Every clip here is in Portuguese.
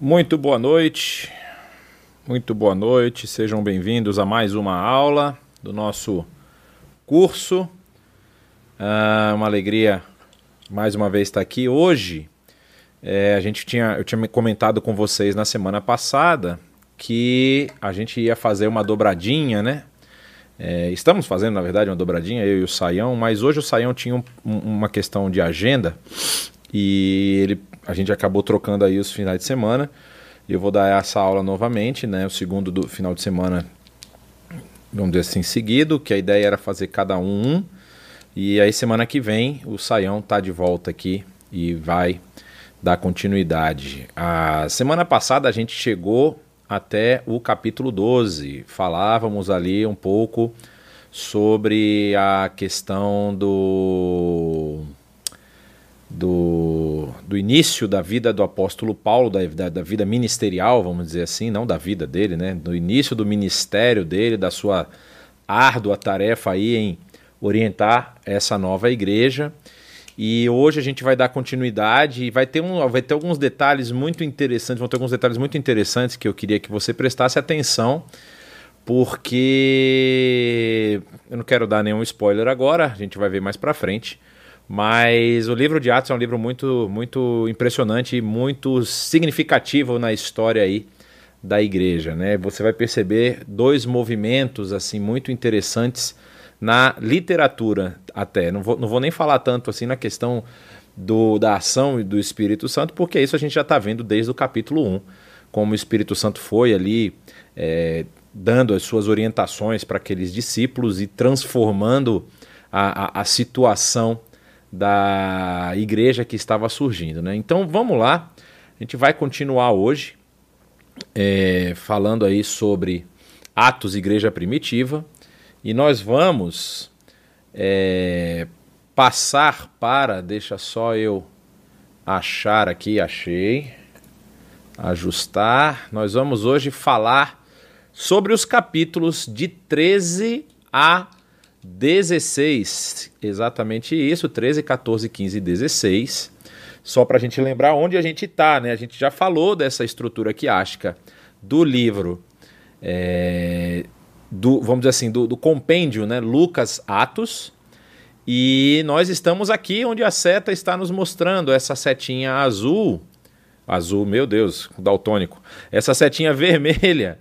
Muito boa noite, muito boa noite, sejam bem-vindos a mais uma aula do nosso curso. Ah, uma alegria mais uma vez estar aqui. Hoje, é, a gente tinha, eu tinha comentado com vocês na semana passada que a gente ia fazer uma dobradinha, né? É, estamos fazendo, na verdade, uma dobradinha, eu e o Saião, mas hoje o Saião tinha um, uma questão de agenda e ele a gente acabou trocando aí os finais de semana. Eu vou dar essa aula novamente, né? O segundo do final de semana, vamos dizer assim, seguido, que a ideia era fazer cada um um. E aí semana que vem o Saião tá de volta aqui e vai dar continuidade. A semana passada a gente chegou até o capítulo 12. Falávamos ali um pouco sobre a questão do do, do início da vida do apóstolo Paulo, da, da, da, vida ministerial, vamos dizer assim, não da vida dele, né? Do início do ministério dele, da sua árdua tarefa aí em orientar essa nova igreja. E hoje a gente vai dar continuidade e vai ter, um, vai ter alguns detalhes muito interessantes, vão ter alguns detalhes muito interessantes que eu queria que você prestasse atenção, porque eu não quero dar nenhum spoiler agora, a gente vai ver mais para frente mas o livro de Atos é um livro muito, muito impressionante e muito significativo na história aí da igreja, né? Você vai perceber dois movimentos assim muito interessantes na literatura até. Não vou, não vou nem falar tanto assim na questão do, da ação e do Espírito Santo, porque isso a gente já está vendo desde o capítulo 1, como o Espírito Santo foi ali é, dando as suas orientações para aqueles discípulos e transformando a, a, a situação da igreja que estava surgindo. Né? Então vamos lá, a gente vai continuar hoje é, falando aí sobre Atos Igreja Primitiva e nós vamos é, passar para, deixa só eu achar aqui, achei, ajustar. Nós vamos hoje falar sobre os capítulos de 13 a 16, exatamente isso, 13, 14, 15 e 16. Só para a gente lembrar onde a gente está, né? A gente já falou dessa estrutura quiástica do livro, é, do, vamos dizer assim, do, do compêndio, né? Lucas Atos. E nós estamos aqui onde a seta está nos mostrando essa setinha azul. Azul, meu Deus, daltônico. Essa setinha vermelha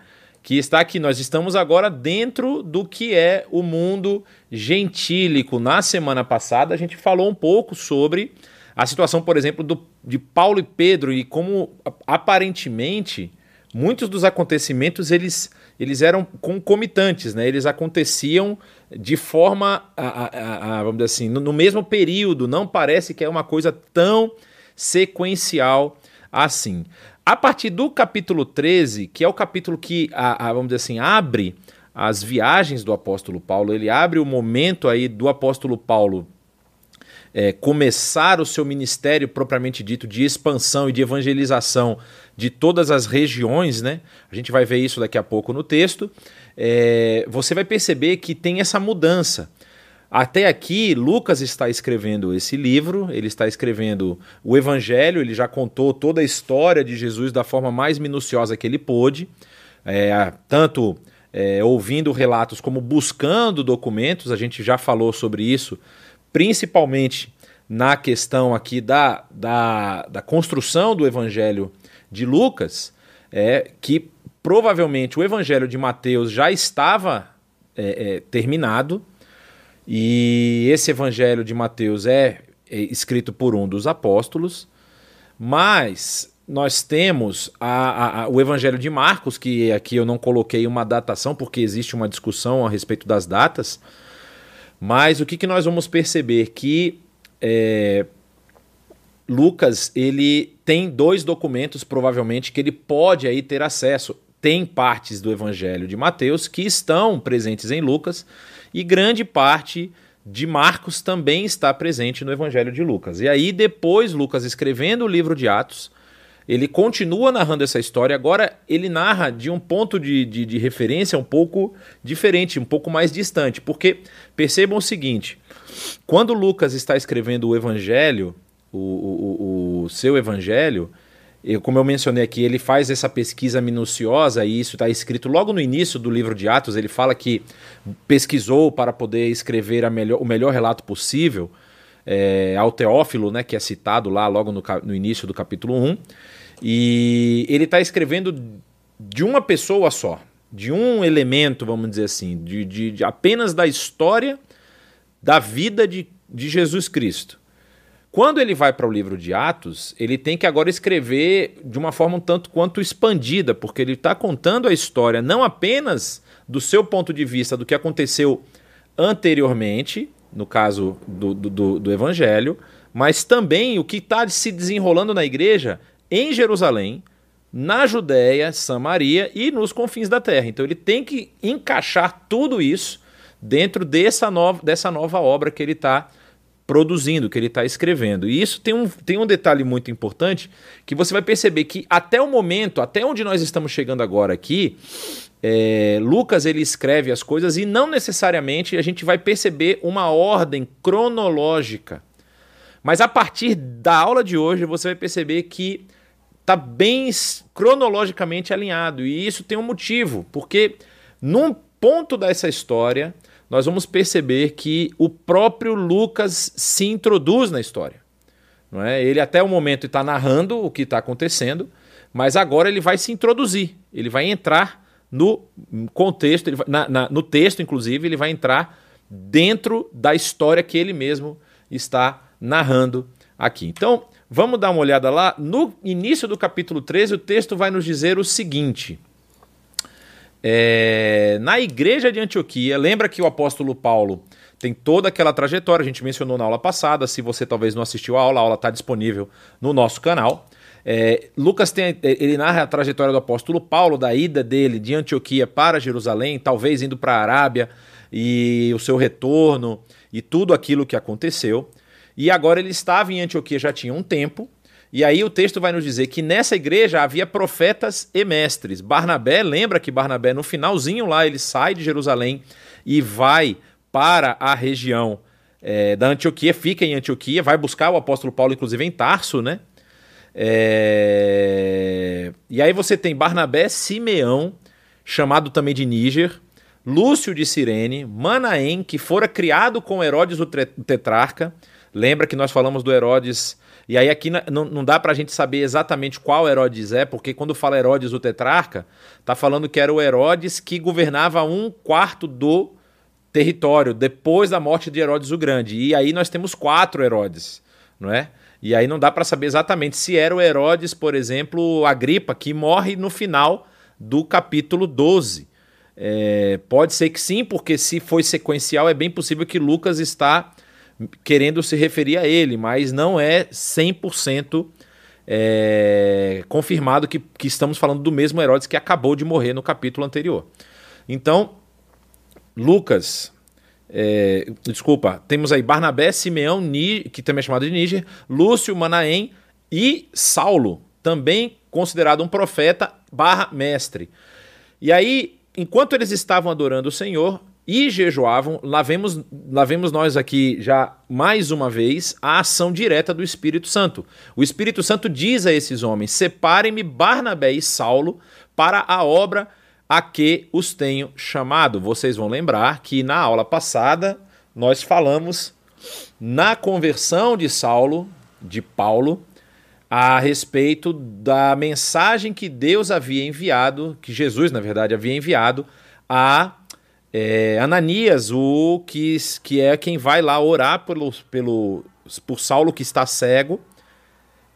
que está aqui. Nós estamos agora dentro do que é o mundo gentílico. Na semana passada, a gente falou um pouco sobre a situação, por exemplo, do, de Paulo e Pedro e como aparentemente muitos dos acontecimentos eles, eles eram concomitantes, né? Eles aconteciam de forma, a, a, a, vamos dizer assim, no, no mesmo período. Não parece que é uma coisa tão sequencial assim. A partir do capítulo 13, que é o capítulo que, a, a, vamos dizer assim, abre as viagens do apóstolo Paulo, ele abre o momento aí do apóstolo Paulo é, começar o seu ministério propriamente dito de expansão e de evangelização de todas as regiões, né? A gente vai ver isso daqui a pouco no texto. É, você vai perceber que tem essa mudança. Até aqui, Lucas está escrevendo esse livro, ele está escrevendo o Evangelho, ele já contou toda a história de Jesus da forma mais minuciosa que ele pôde, é, tanto é, ouvindo relatos como buscando documentos, a gente já falou sobre isso, principalmente na questão aqui da, da, da construção do Evangelho de Lucas, é, que provavelmente o Evangelho de Mateus já estava é, é terminado e esse evangelho de Mateus é, é escrito por um dos apóstolos, mas nós temos a, a, o Evangelho de Marcos, que aqui eu não coloquei uma datação, porque existe uma discussão a respeito das datas. Mas o que, que nós vamos perceber? Que é, Lucas ele tem dois documentos, provavelmente, que ele pode aí ter acesso. Tem partes do Evangelho de Mateus que estão presentes em Lucas e grande parte de Marcos também está presente no Evangelho de Lucas. E aí, depois, Lucas escrevendo o livro de Atos, ele continua narrando essa história. Agora, ele narra de um ponto de, de, de referência um pouco diferente, um pouco mais distante. Porque percebam o seguinte: quando Lucas está escrevendo o Evangelho, o, o, o seu Evangelho, eu, como eu mencionei aqui, ele faz essa pesquisa minuciosa e isso está escrito logo no início do livro de Atos. Ele fala que pesquisou para poder escrever melhor, o melhor relato possível é, ao Teófilo, né, que é citado lá logo no, no início do capítulo 1. E ele está escrevendo de uma pessoa só, de um elemento, vamos dizer assim, de, de, de apenas da história da vida de, de Jesus Cristo. Quando ele vai para o livro de Atos, ele tem que agora escrever de uma forma um tanto quanto expandida, porque ele está contando a história não apenas do seu ponto de vista do que aconteceu anteriormente, no caso do, do, do Evangelho, mas também o que está se desenrolando na igreja em Jerusalém, na Judéia, Samaria e nos confins da terra. Então ele tem que encaixar tudo isso dentro dessa nova, dessa nova obra que ele está produzindo, que ele está escrevendo. E isso tem um, tem um detalhe muito importante que você vai perceber que até o momento, até onde nós estamos chegando agora aqui, é, Lucas ele escreve as coisas e não necessariamente a gente vai perceber uma ordem cronológica. Mas a partir da aula de hoje você vai perceber que está bem cronologicamente alinhado. E isso tem um motivo, porque num ponto dessa história nós vamos perceber que o próprio Lucas se introduz na história. Não é? Ele até o momento está narrando o que está acontecendo, mas agora ele vai se introduzir, ele vai entrar no contexto, vai, na, na, no texto, inclusive, ele vai entrar dentro da história que ele mesmo está narrando aqui. Então, vamos dar uma olhada lá. No início do capítulo 13, o texto vai nos dizer o seguinte: é, na igreja de Antioquia, lembra que o apóstolo Paulo tem toda aquela trajetória, a gente mencionou na aula passada. Se você talvez não assistiu a aula, a aula está disponível no nosso canal. É, Lucas tem, ele narra a trajetória do apóstolo Paulo, da ida dele de Antioquia para Jerusalém, talvez indo para a Arábia, e o seu retorno, e tudo aquilo que aconteceu. E agora ele estava em Antioquia já tinha um tempo, e aí o texto vai nos dizer que nessa igreja havia profetas e mestres. Barnabé, lembra que Barnabé no finalzinho lá ele sai de Jerusalém e vai para a região é, da Antioquia, fica em Antioquia, vai buscar o apóstolo Paulo inclusive em Tarso, né? É... E aí você tem Barnabé, Simeão, chamado também de Níger, Lúcio de Cirene, Manaém, que fora criado com Herodes o tetrarca. Lembra que nós falamos do Herodes e aí aqui não, dá para a gente saber exatamente qual Herodes é, porque quando fala Herodes o tetrarca, tá falando que era o Herodes que governava um quarto do território depois da morte de Herodes o Grande. E aí nós temos quatro Herodes, não é? E aí não dá para saber exatamente se era o Herodes, por exemplo, Agripa, que morre no final do capítulo 12. É, pode ser que sim, porque se foi sequencial, é bem possível que Lucas está querendo se referir a ele, mas não é 100% é, confirmado que, que estamos falando do mesmo Herodes que acabou de morrer no capítulo anterior. Então, Lucas, é, desculpa, temos aí Barnabé, Simeão, Ni, que também é chamado de Níger, Lúcio, Manaém e Saulo, também considerado um profeta barra mestre. E aí, enquanto eles estavam adorando o Senhor, e jejuavam, lá vemos, lá vemos nós aqui já mais uma vez a ação direta do Espírito Santo. O Espírito Santo diz a esses homens: separem-me Barnabé e Saulo para a obra a que os tenho chamado. Vocês vão lembrar que na aula passada nós falamos na conversão de Saulo, de Paulo, a respeito da mensagem que Deus havia enviado, que Jesus, na verdade, havia enviado a é, Ananias, o que, que é quem vai lá orar pelo, pelo, por Saulo que está cego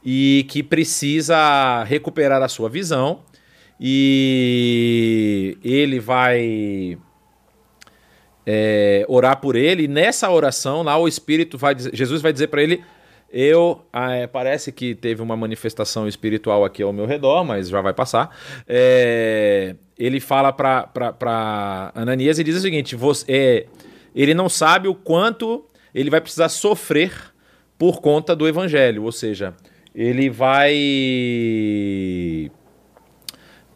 e que precisa recuperar a sua visão. E ele vai é, orar por ele. E nessa oração, lá o Espírito vai dizer, Jesus vai dizer para ele: Eu ah, é, parece que teve uma manifestação espiritual aqui ao meu redor, mas já vai passar. É, ele fala para Ananias e diz o seguinte: você, é, ele não sabe o quanto ele vai precisar sofrer por conta do evangelho, ou seja, ele vai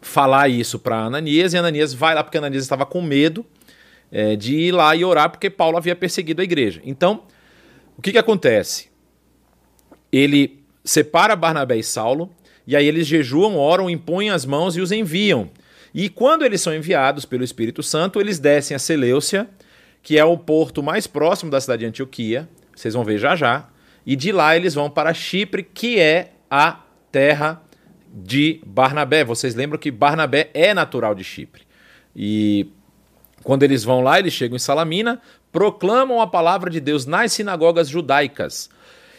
falar isso para Ananias e Ananias vai lá porque Ananias estava com medo é, de ir lá e orar porque Paulo havia perseguido a igreja. Então, o que, que acontece? Ele separa Barnabé e Saulo E aí eles jejuam, oram, impõem as mãos e os enviam. E quando eles são enviados pelo Espírito Santo, eles descem a Seleucia, que é o porto mais próximo da cidade de Antioquia. Vocês vão ver já já. E de lá eles vão para Chipre, que é a terra de Barnabé. Vocês lembram que Barnabé é natural de Chipre. E quando eles vão lá, eles chegam em Salamina, proclamam a palavra de Deus nas sinagogas judaicas.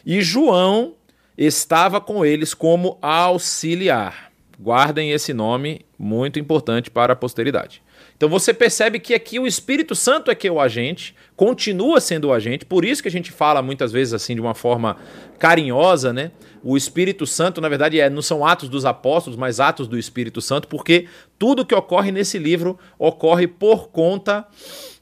E João estava com eles como auxiliar. Guardem esse nome, muito importante para a posteridade. Então você percebe que aqui o Espírito Santo é que é o agente, continua sendo o agente, por isso que a gente fala muitas vezes assim de uma forma carinhosa, né? O Espírito Santo, na verdade, é, não são atos dos apóstolos, mas atos do Espírito Santo, porque tudo que ocorre nesse livro ocorre por conta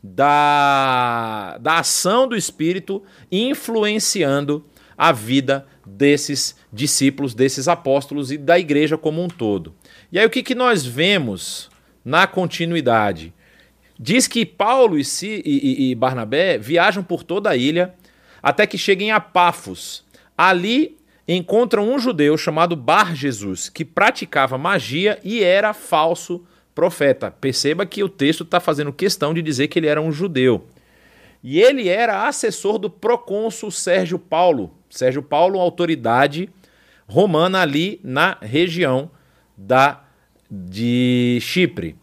da, da ação do Espírito influenciando a vida desses discípulos, desses apóstolos e da igreja como um todo. E aí o que, que nós vemos na continuidade? Diz que Paulo e, e, e Barnabé viajam por toda a ilha até que cheguem a Pafos. Ali encontram um judeu chamado Bar Jesus, que praticava magia e era falso profeta. Perceba que o texto está fazendo questão de dizer que ele era um judeu. E ele era assessor do procônsul Sérgio Paulo. Sérgio Paulo, autoridade romana ali na região da de Chipre.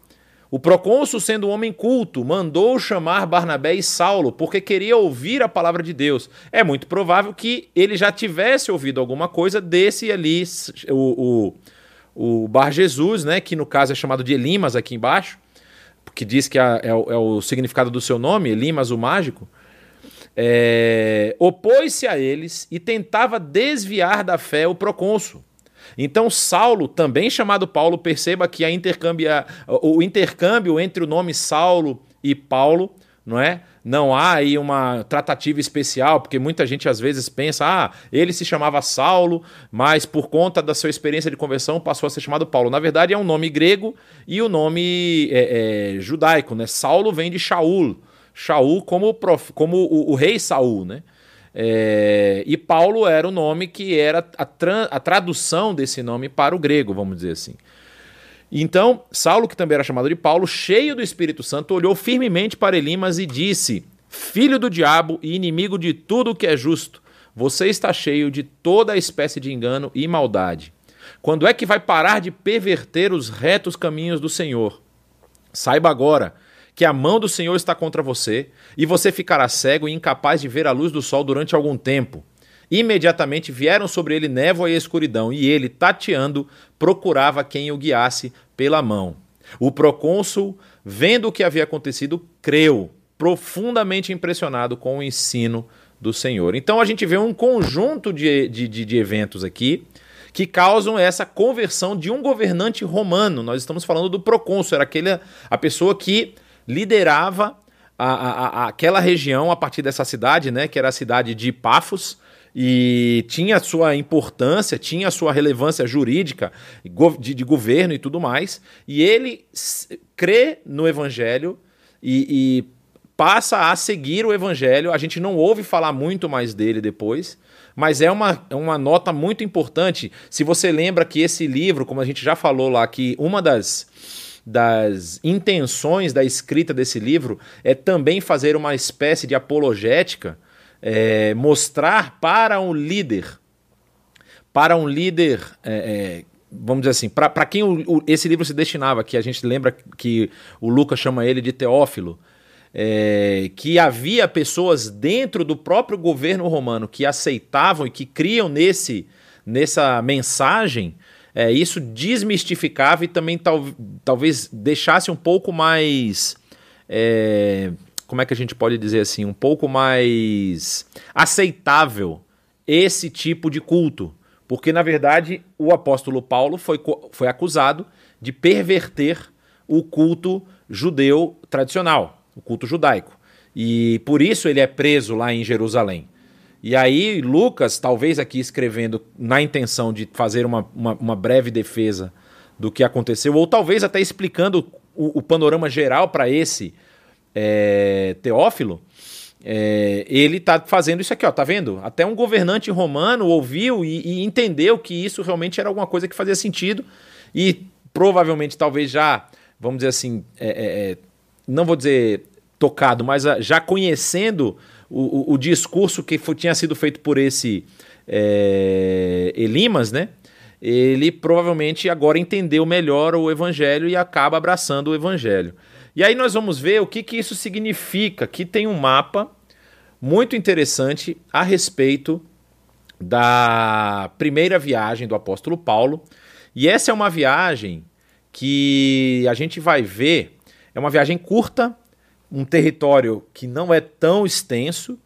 O procônsul, sendo um homem culto, mandou chamar Barnabé e Saulo porque queria ouvir a palavra de Deus. É muito provável que ele já tivesse ouvido alguma coisa desse ali, o, o, o Bar Jesus, né, que no caso é chamado de Elimas aqui embaixo, que diz que é, é, é o significado do seu nome, Elimas o mágico, é, opôs-se a eles e tentava desviar da fé o procônsul. Então Saulo, também chamado Paulo, perceba que a intercâmbio, o intercâmbio entre o nome Saulo e Paulo, não é? Não há aí uma tratativa especial, porque muita gente às vezes pensa, ah, ele se chamava Saulo, mas por conta da sua experiência de conversão passou a ser chamado Paulo. Na verdade é um nome grego e o nome é, é, judaico, né? Saulo vem de Shaul, Shaul como, prof, como o, o, rei Saul, né? É, e Paulo era o nome que era a, tra, a tradução desse nome para o grego, vamos dizer assim. Então, Saulo, que também era chamado de Paulo, cheio do Espírito Santo, olhou firmemente para Elimas e disse: Filho do diabo e inimigo de tudo o que é justo, você está cheio de toda espécie de engano e maldade. Quando é que vai parar de perverter os retos caminhos do Senhor? Saiba agora que a mão do Senhor está contra você e você ficará cego e incapaz de ver a luz do sol durante algum tempo. Imediatamente vieram sobre ele névoa e escuridão, e ele, tateando, procurava quem o guiasse pela mão. O procônsul, vendo o que havia acontecido, creu, profundamente impressionado com o ensino do Senhor. Então a gente vê um conjunto de, de, de, de eventos aqui que causam essa conversão de um governante romano. Nós estamos falando do procônsul, era aquele, a pessoa que liderava a, a, a, aquela região a partir dessa cidade, né, que era a cidade de Pafos, e tinha sua importância, tinha sua relevância jurídica de, de governo e tudo mais. E ele crê no evangelho e, e, passa a seguir o evangelho. A gente não ouve falar muito mais dele depois, mas é uma, é uma nota muito importante. Se você lembra que esse livro, como a gente já falou lá, que uma das das intenções da escrita desse livro é também fazer uma espécie de apologética é, mostrar para um líder, para um líder, é, é, vamos dizer assim, para quem o, o, esse livro se destinava, que a gente lembra que o Lucas chama ele de Teófilo, é, que havia pessoas dentro do próprio governo romano que aceitavam e que criam nesse, nessa mensagem, é, isso desmistificava e também tal, talvez deixasse um pouco mais. É, como é que a gente pode dizer assim, um pouco mais aceitável esse tipo de culto. Porque, na verdade, o apóstolo Paulo foi, foi acusado de perverter o culto judeu tradicional, o culto judaico. E por isso ele é preso lá em Jerusalém. E aí, Lucas, talvez aqui escrevendo na intenção de fazer uma, uma, uma breve defesa do que aconteceu, ou talvez até explicando o, o panorama geral para esse é, Teófilo, é, ele está fazendo isso aqui, ó, tá vendo? Até um governante romano ouviu e, e, entendeu que isso realmente era alguma coisa que fazia sentido e provavelmente, talvez já, vamos dizer assim, é, é, é não vou dizer tocado, mas já conhecendo o, o, discurso que foi, tinha sido feito por esse é, Elimas, né? Ele provavelmente agora entendeu melhor o evangelho e acaba abraçando o evangelho. E aí nós vamos ver o que, que isso significa. Aqui tem um mapa muito interessante a respeito da primeira viagem do apóstolo Paulo. E essa é uma viagem que a gente vai ver, é uma viagem curta, um território que não é tão extenso,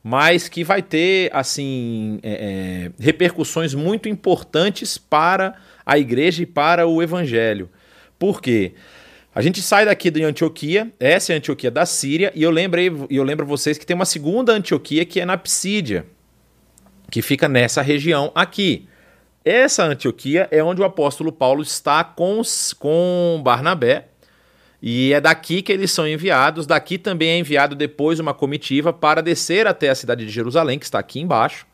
mas que vai ter assim é, é, repercussões muito importantes para a igreja e para o evangelho. Por quê? A gente sai daqui de Antioquia, essa é a Antioquia da Síria, e eu lembrei, eu lembro vocês que tem uma segunda Antioquia que é na Psídia, que fica nessa região aqui. Essa Antioquia é onde o apóstolo Paulo está com, com Barnabé, e é daqui que eles são enviados. Daqui também é enviado depois uma comitiva para descer até a cidade de Jerusalém, que está aqui embaixo,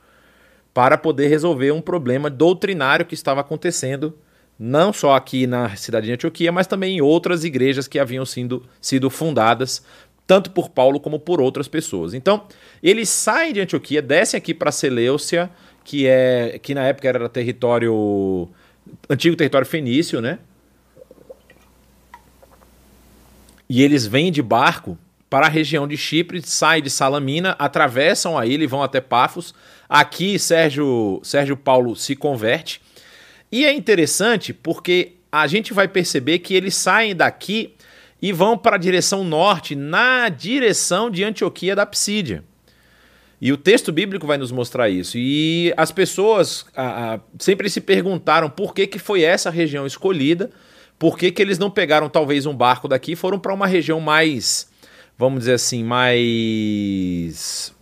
para poder resolver um problema doutrinário que estava acontecendo não só aqui na cidade de Antioquia, mas também em outras igrejas que haviam sido, sido fundadas, tanto por Paulo como por outras pessoas. Então, eles saem de Antioquia, descem aqui para Seleucia, que é que na época era território antigo território fenício, né? E eles vêm de barco para a região de Chipre, saem de Salamina, atravessam a ilha e vão até Pafos. Aqui Sérgio Sérgio Paulo se converte e é interessante porque a gente vai perceber que eles saem daqui e vão para a direção norte, na direção de Antioquia da Psídia. E o texto bíblico vai nos mostrar isso. E as pessoas a, a, sempre se perguntaram por que, que foi essa região escolhida, por que, que eles não pegaram talvez um barco daqui e foram para uma região mais, vamos dizer assim, mais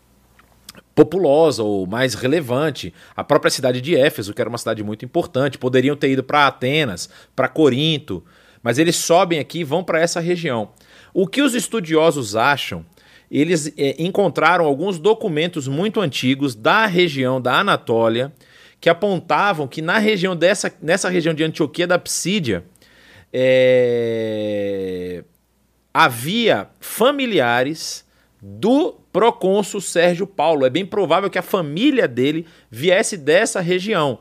populosa ou mais relevante. A própria cidade de Éfeso, que era uma cidade muito importante, poderiam ter ido para Atenas, para Corinto, mas eles sobem aqui e vão para essa região. O que os estudiosos acham? Eles é, encontraram alguns documentos muito antigos da região da Anatólia que apontavam que na região dessa, nessa região de Antioquia da Psídia é, havia familiares do procônsul Sérgio Paulo. É bem provável que a família dele viesse dessa região.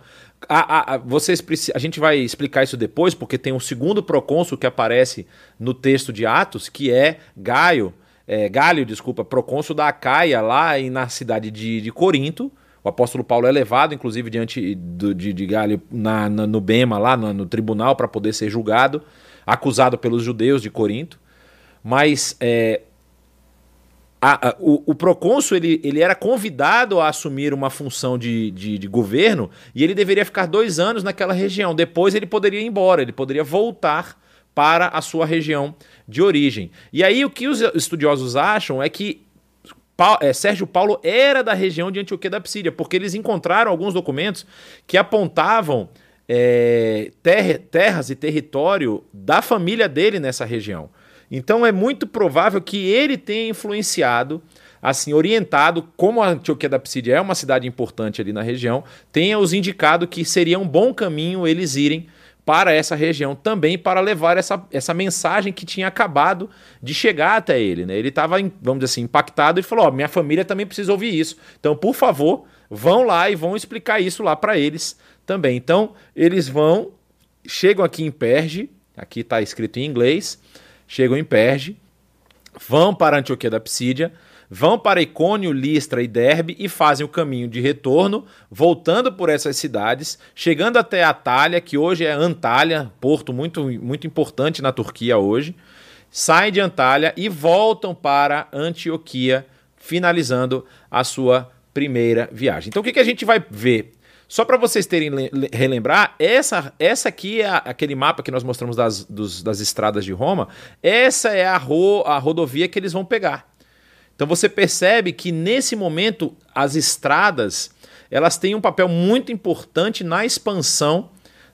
A, a, a, vocês, a gente vai explicar isso depois, porque tem um segundo procônsul que aparece no texto de Atos, que é Gaio, é, Galho, desculpa, procônsul da Acaia, lá na cidade de, de Corinto. O apóstolo Paulo é levado, inclusive, diante do, de, de Galho na, na, no Bema, lá no, no tribunal, para poder ser julgado, acusado pelos judeus de Corinto. Mas é, a, a, o, o procônsul ele, ele era convidado a assumir uma função de, de, de, governo e ele deveria ficar dois anos naquela região. Depois ele poderia ir embora, ele poderia voltar para a sua região de origem. E aí o que os estudiosos acham é que pa, é, Sérgio Paulo era da região de Antioquia da Psídia, porque eles encontraram alguns documentos que apontavam é, ter, terras e território da família dele nessa região. Então é muito provável que ele tenha influenciado, assim, orientado, como a Antioquia da Psídia é uma cidade importante ali na região, tenha os indicado que seria um bom caminho eles irem para essa região também para levar essa, essa mensagem que tinha acabado de chegar até ele. Né? Ele estava, vamos dizer assim, impactado e falou: oh, minha família também precisa ouvir isso. Então, por favor, vão lá e vão explicar isso lá para eles também. Então, eles vão, chegam aqui em Perge, aqui está escrito em inglês, chegam em Perge, vão para Antioquia da Psídia, vão para Icônio, Listra e Derbe e fazem o caminho de retorno, voltando por essas cidades, chegando até Atalha, que hoje é Antalya, porto muito, muito importante na Turquia hoje, saem de Antalya e voltam para Antioquia, finalizando a sua primeira viagem. Então o que, que a gente vai ver? Só para vocês terem relembrar, essa, essa aqui é aquele mapa que nós mostramos das, dos, das estradas de Roma. Essa é a, ro, a rodovia que eles vão pegar. Então você percebe que nesse momento as estradas elas têm um papel muito importante na expansão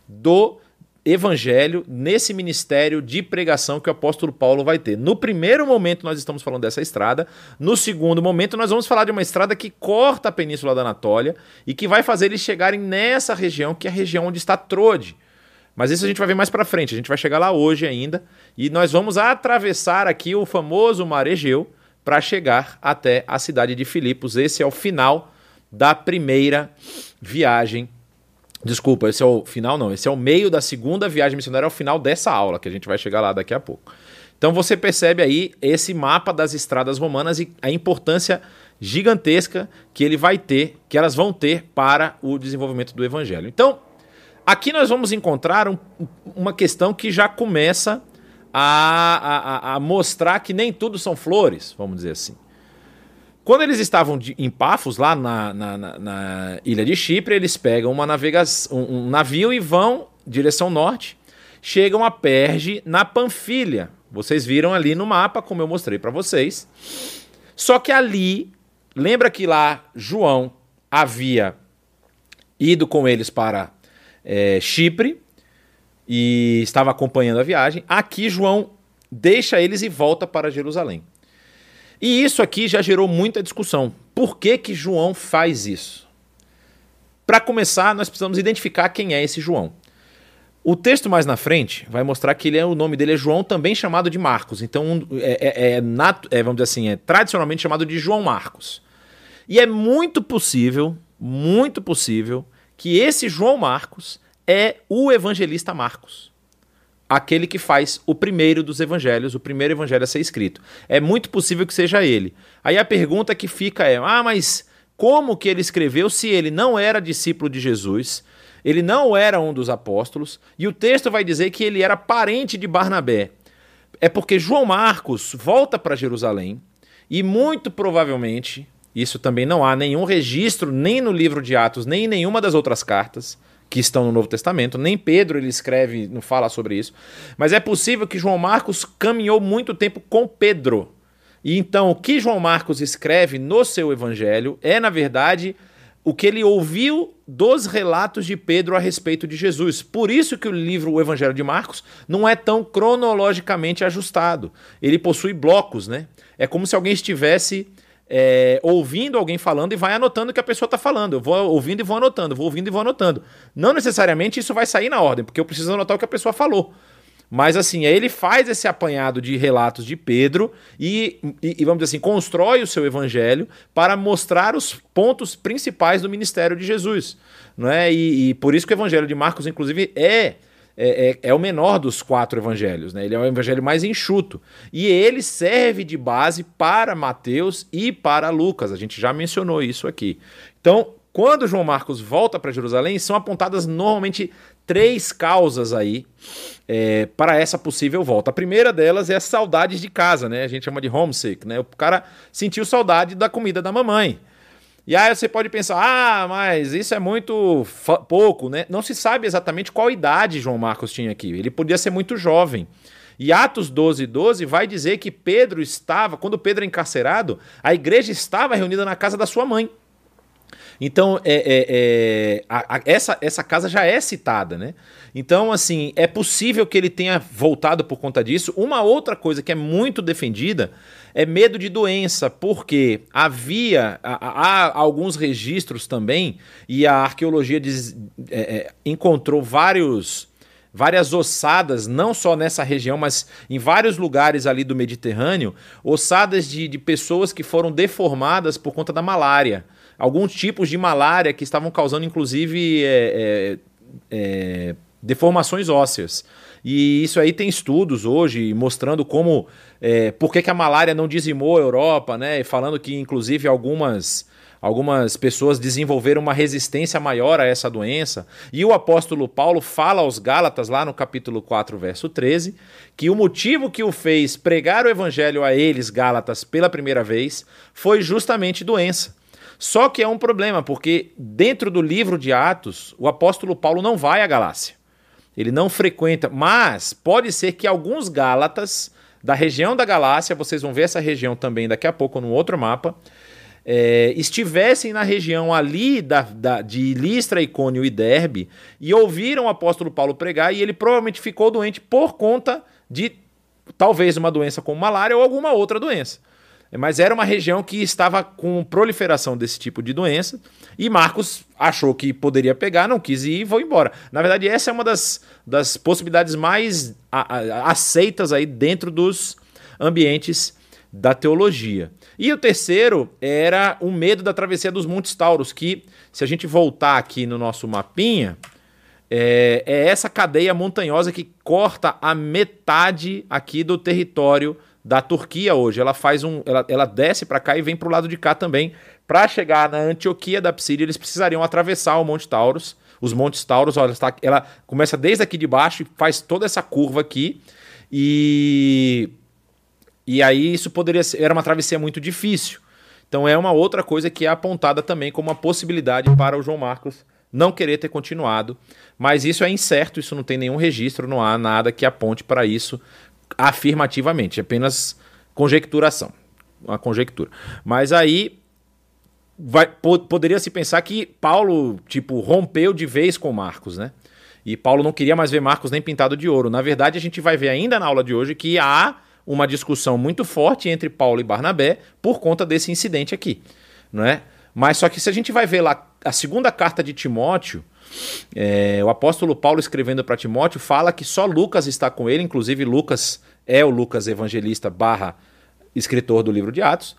do evangelho nesse ministério de pregação que o apóstolo Paulo vai ter. No primeiro momento nós estamos falando dessa estrada, no segundo momento nós vamos falar de uma estrada que corta a península da Anatólia e que vai fazer eles chegarem nessa região, que é a região onde está Trode. Mas isso a gente vai ver mais para frente, a gente vai chegar lá hoje ainda e nós vamos atravessar aqui o famoso Mar Egeu para chegar até a cidade de Filipos. Esse é o final da primeira viagem Desculpa, esse é o final, não. Esse é o meio da segunda viagem missionária, é o final dessa aula, que a gente vai chegar lá daqui a pouco. Então você percebe aí esse mapa das estradas romanas e a importância gigantesca que ele vai ter, que elas vão ter para o desenvolvimento do evangelho. Então, aqui nós vamos encontrar um, uma questão que já começa a, a, a mostrar que nem tudo são flores, vamos dizer assim. Quando eles estavam de, em Pafos, lá na, na, na, na, ilha de Chipre, eles pegam uma navegação, um, um navio e vão direção norte. Chegam a Perge, na Panfilha. Vocês viram ali no mapa, como eu mostrei para vocês. Só que ali, lembra que lá João havia ido com eles para é, Chipre e estava acompanhando a viagem. Aqui João deixa eles e volta para Jerusalém. E isso aqui já gerou muita discussão. Por que, que João faz isso? Para começar, nós precisamos identificar quem é esse João. O texto mais na frente vai mostrar que ele é, o nome dele é João, também chamado de Marcos. Então, é, é, é, é vamos dizer assim, é tradicionalmente chamado de João Marcos. E é muito possível, muito possível, que esse João Marcos é o evangelista Marcos aquele que faz o primeiro dos evangelhos, o primeiro evangelho a ser escrito. É muito possível que seja ele. Aí a pergunta que fica é: ah, mas como que ele escreveu se ele não era discípulo de Jesus? Ele não era um dos apóstolos, e o texto vai dizer que ele era parente de Barnabé. É porque João Marcos volta para Jerusalém e muito provavelmente, isso também não há nenhum registro nem no livro de Atos, nem em nenhuma das outras cartas, que estão no Novo Testamento. Nem Pedro ele escreve, não fala sobre isso. Mas é possível que João Marcos caminhou muito tempo com Pedro. E então o que João Marcos escreve no seu evangelho é, na verdade, o que ele ouviu dos relatos de Pedro a respeito de Jesus. Por isso que o livro O Evangelho de Marcos não é tão cronologicamente ajustado. Ele possui blocos, né? É como se alguém estivesse é, ouvindo alguém falando e vai anotando o que a pessoa está falando. Eu vou ouvindo e vou anotando, vou ouvindo e vou anotando. Não necessariamente isso vai sair na ordem, porque eu preciso anotar o que a pessoa falou. Mas assim, ele faz esse apanhado de relatos de Pedro e, e, e, vamos dizer assim, constrói o seu evangelho para mostrar os pontos principais do ministério de Jesus. Não é? e, e por isso que o evangelho de Marcos, inclusive, é é, é, é, o menor dos quatro evangelhos, né? Ele é o evangelho mais enxuto. E ele serve de base para Mateus e para Lucas. A gente já mencionou isso aqui. Então, quando João Marcos volta para Jerusalém, são apontadas normalmente três causas aí é, para essa possível volta. A primeira delas é as saudades de casa, né? A gente chama de homesick, né? O cara sentiu saudade da comida da mamãe. E aí você pode pensar, ah, mas isso é muito pouco, né? Não se sabe exatamente qual idade João Marcos tinha aqui. Ele podia ser muito jovem. E Atos 12, 12 vai dizer que Pedro estava, quando Pedro é encarcerado, a igreja estava reunida na casa da sua mãe. Então, é, é, é a, a, essa, essa casa já é citada, né? Então, assim, é possível que ele tenha voltado por conta disso. Uma outra coisa que é muito defendida é medo de doença, porque havia há, alguns registros também, e a arqueologia diz, é, é, encontrou vários várias ossadas, não só nessa região, mas em vários lugares ali do Mediterrâneo, ossadas de, de pessoas que foram deformadas por conta da malária alguns tipos de malária que estavam causando, inclusive, é, é, é, deformações ósseas. E isso aí tem estudos hoje mostrando como é, por que, que a malária não dizimou a Europa, né? Falando que, inclusive, algumas algumas pessoas desenvolveram uma resistência maior a essa doença. E o apóstolo Paulo fala aos Gálatas, lá no capítulo 4, verso 13, que o motivo que o fez pregar o evangelho a eles, Gálatas, pela primeira vez, foi justamente doença. Só que é um problema, porque dentro do livro de Atos, o apóstolo Paulo não vai à Galácia. Ele não frequenta, mas pode ser que alguns Gálatas da região da Galácia, vocês vão ver essa região também daqui a pouco no outro mapa, é, estivessem na região ali da, da, de Listra, Icônio e Derbe e ouviram o apóstolo Paulo pregar e ele provavelmente ficou doente por conta de talvez uma doença como malária ou alguma outra doença. Mas era uma região que estava com proliferação desse tipo de doença e Marcos achou que poderia pegar, não quis ir e foi embora. Na verdade, essa é uma das, das possibilidades mais a, a, aceitas aí dentro dos ambientes da teologia. E o terceiro era o medo da travessia dos Montes Tauros, que, se a gente voltar aqui no nosso mapinha, é, é essa cadeia montanhosa que corta a metade aqui do território da Turquia hoje. Ela faz um, ela, ela desce para cá e vem para o lado de cá também. Para chegar na Antioquia da Psídia, eles precisariam atravessar o Monte Taurus. Os Montes Taurus, olha, ela, ela começa desde aqui de baixo e faz toda essa curva aqui. E e aí isso poderia ser, era uma travessia muito difícil. Então é uma outra coisa que é apontada também como uma possibilidade para o João Marcos não querer ter continuado. Mas isso é incerto, isso não tem nenhum registro, não há nada que aponte para isso afirmativamente, apenas conjecturação, uma conjectura. Mas aí vai, poderia se pensar que Paulo, tipo, rompeu de vez com Marcos, né? E Paulo não queria mais ver Marcos nem pintado de ouro. Na verdade, a gente vai ver ainda na aula de hoje que há uma discussão muito forte entre Paulo e Barnabé por conta desse incidente aqui, não é? Mas só que se a gente vai ver lá a segunda carta de Timóteo, é, o apóstolo Paulo escrevendo para Timóteo fala que só Lucas está com ele, inclusive Lucas é o Lucas evangelista barra escritor do livro de Atos.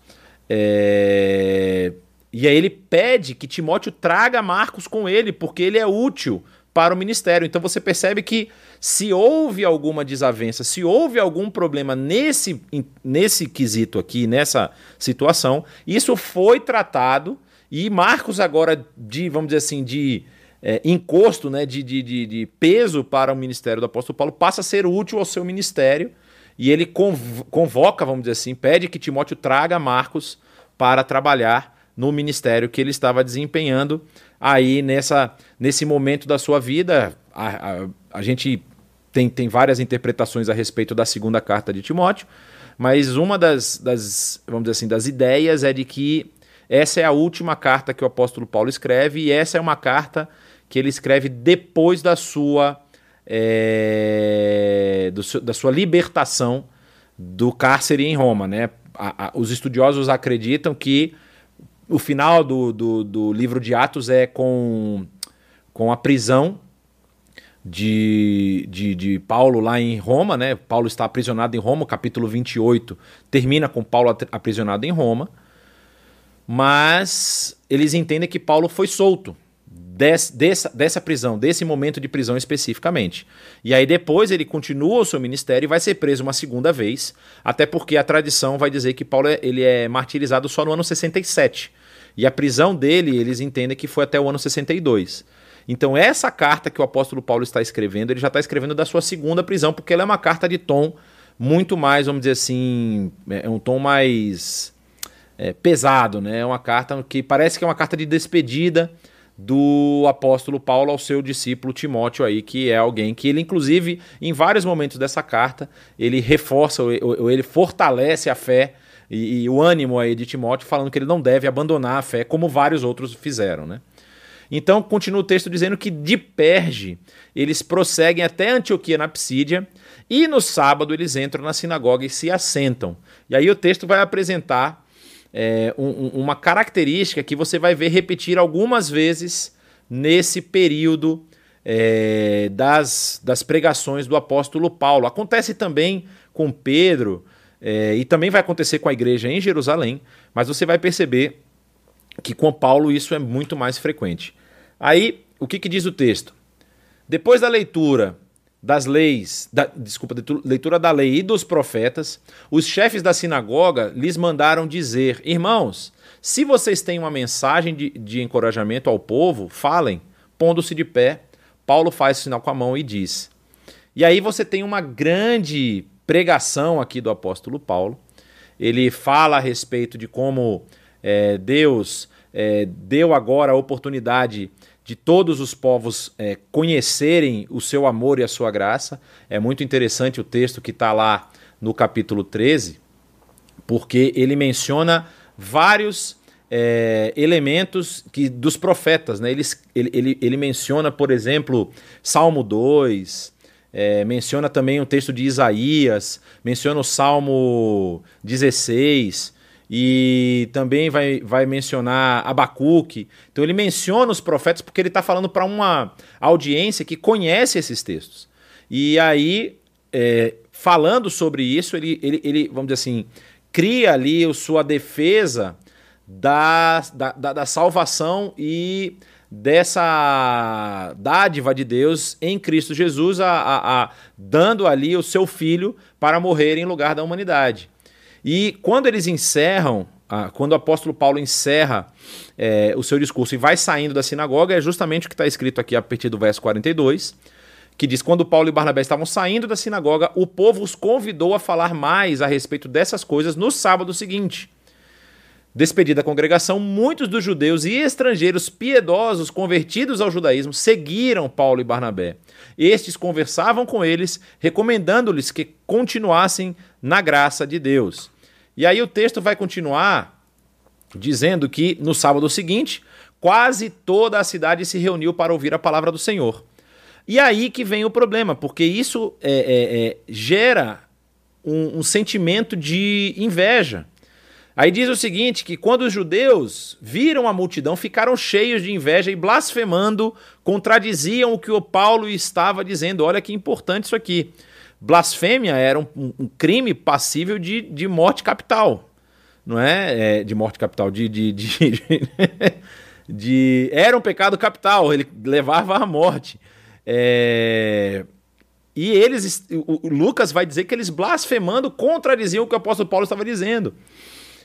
É, e aí ele pede que Timóteo traga Marcos com ele, porque ele é útil para o ministério. Então você percebe que se houve alguma desavença, se houve algum problema nesse, nesse quesito aqui, nessa situação, isso foi tratado e Marcos agora de, vamos dizer assim, de é, encosto, né, de, de, de, de, peso para o ministério do apóstolo Paulo, passa a ser útil ao seu ministério e ele convoca, vamos dizer assim, pede que Timóteo traga Marcos para trabalhar no ministério que ele estava desempenhando aí nessa, nesse momento da sua vida. A, a, a gente tem, tem várias interpretações a respeito da segunda carta de Timóteo, mas uma das, das, vamos dizer assim, das ideias é de que essa é a última carta que o apóstolo Paulo escreve, e essa é uma carta que ele escreve depois da sua, é, do, da sua libertação do cárcere em Roma. Né? A, a, os estudiosos acreditam que o final do, do, do, livro de Atos é com, com a prisão de, de, de, Paulo lá em Roma, né? Paulo está aprisionado em Roma, o capítulo 28 termina com Paulo aprisionado em Roma mas eles entendem que Paulo foi solto des, dessa, dessa prisão, desse momento de prisão especificamente. E aí depois ele continua o seu ministério e vai ser preso uma segunda vez, até porque a tradição vai dizer que Paulo é, ele é martirizado só no ano 67. E a prisão dele, eles entendem que foi até o ano 62. Então, essa carta que o apóstolo Paulo está escrevendo, ele já está escrevendo da sua segunda prisão, porque ela é uma carta de tom muito mais, vamos dizer assim, é um tom mais é, pesado, né? É uma carta que parece que é uma carta de despedida do apóstolo Paulo ao seu discípulo Timóteo aí, que é alguém que ele inclusive em vários momentos dessa carta, ele reforça ou ele fortalece a fé e, e, o ânimo aí de Timóteo falando que ele não deve abandonar a fé como vários outros fizeram, né? Então continua o texto dizendo que de Perge eles prosseguem até Antioquia na Psídia e no sábado eles entram na sinagoga e se assentam. E aí o texto vai apresentar é, um, uma característica que você vai ver repetir algumas vezes nesse período é, das, das pregações do apóstolo Paulo. Acontece também com Pedro é, e também vai acontecer com a igreja em Jerusalém, mas você vai perceber que com Paulo isso é muito mais frequente. Aí, o que, que diz o texto? Depois da leitura das leis, da, desculpa, leitura da lei e dos profetas, os chefes da sinagoga lhes mandaram dizer: Irmãos, se vocês têm uma mensagem de, de encorajamento ao povo, falem. Pondo-se de pé, Paulo faz o sinal com a mão e diz. E aí você tem uma grande pregação aqui do apóstolo Paulo. Ele fala a respeito de como é, Deus é, deu agora a oportunidade de todos os povos é, conhecerem o seu amor e a sua graça. É muito interessante o texto que está lá no capítulo 13, porque ele menciona vários é, elementos que dos profetas. Né? Ele, ele, ele, menciona, por exemplo, Salmo 2, é, menciona também o texto de Isaías, menciona o Salmo 16 e também vai, vai mencionar Abacuque. Então ele menciona os profetas porque ele está falando para uma audiência que conhece esses textos. E aí, é, falando sobre isso, ele, ele, ele, vamos dizer assim, cria ali a sua defesa da, da, da, da salvação e dessa dádiva de Deus em Cristo Jesus, a, a, a, dando ali o seu filho para morrer em lugar da humanidade. E quando eles encerram, a, quando o apóstolo Paulo encerra é, o seu discurso e vai saindo da sinagoga, é justamente o que está escrito aqui a partir do verso 42, que diz: Quando Paulo e Barnabé estavam saindo da sinagoga, o povo os convidou a falar mais a respeito dessas coisas no sábado seguinte. Despedida a congregação, muitos dos judeus e estrangeiros piedosos convertidos ao judaísmo seguiram Paulo e Barnabé. Estes conversavam com eles, recomendando-lhes que continuassem na graça de Deus. E aí o texto vai continuar dizendo que no sábado seguinte, quase toda a cidade se reuniu para ouvir a palavra do Senhor. E aí que vem o problema, porque isso é, é, é, gera um, um sentimento de inveja. Aí diz o seguinte: que quando os judeus viram a multidão, ficaram cheios de inveja e blasfemando, contradiziam o que o Paulo estava dizendo. Olha que importante isso aqui. Blasfêmia era um, um crime passível de, de morte capital. Não é? é de morte capital, de, de, de, de, Era um pecado capital, ele levava à morte. É. E eles, o Lucas vai dizer que eles blasfemando contradiziam o que o apóstolo Paulo estava dizendo.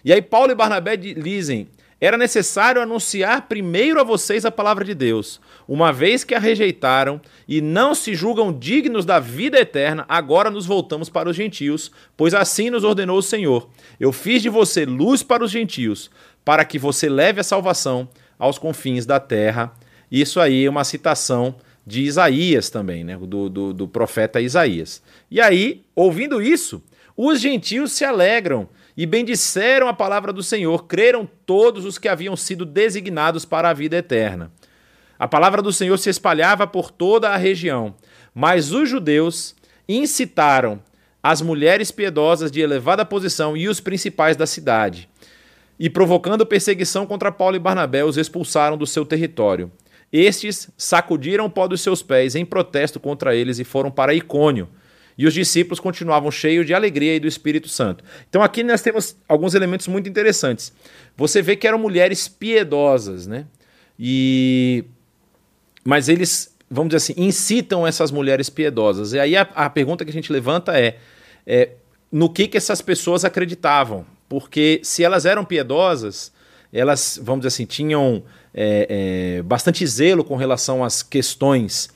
E aí Paulo e Barnabé dizem: era necessário anunciar primeiro a vocês a palavra de Deus. Uma vez que a rejeitaram e não se julgam dignos da vida eterna, agora nos voltamos para os gentios, pois assim nos ordenou o Senhor. Eu fiz de você luz para os gentios, para que você leve a salvação aos confins da terra. Isso aí é uma citação de Isaías também, né? do, do, do profeta Isaías. E aí, ouvindo isso, os gentios se alegram e bendisseram a palavra do Senhor, creram todos os que haviam sido designados para a vida eterna. A palavra do Senhor se espalhava por toda a região, mas os judeus incitaram as mulheres piedosas de elevada posição e os principais da cidade. E provocando perseguição contra Paulo e Barnabé, os expulsaram do seu território. Estes sacudiram o pó dos seus pés em protesto contra eles e foram para Icônio e os discípulos continuavam cheios de alegria e do Espírito Santo. Então aqui nós temos alguns elementos muito interessantes. Você vê que eram mulheres piedosas, né? E mas eles, vamos dizer assim, incitam essas mulheres piedosas. E aí a, a pergunta que a gente levanta é, é no que que essas pessoas acreditavam? Porque se elas eram piedosas, elas, vamos dizer assim, tinham é, é, bastante zelo com relação às questões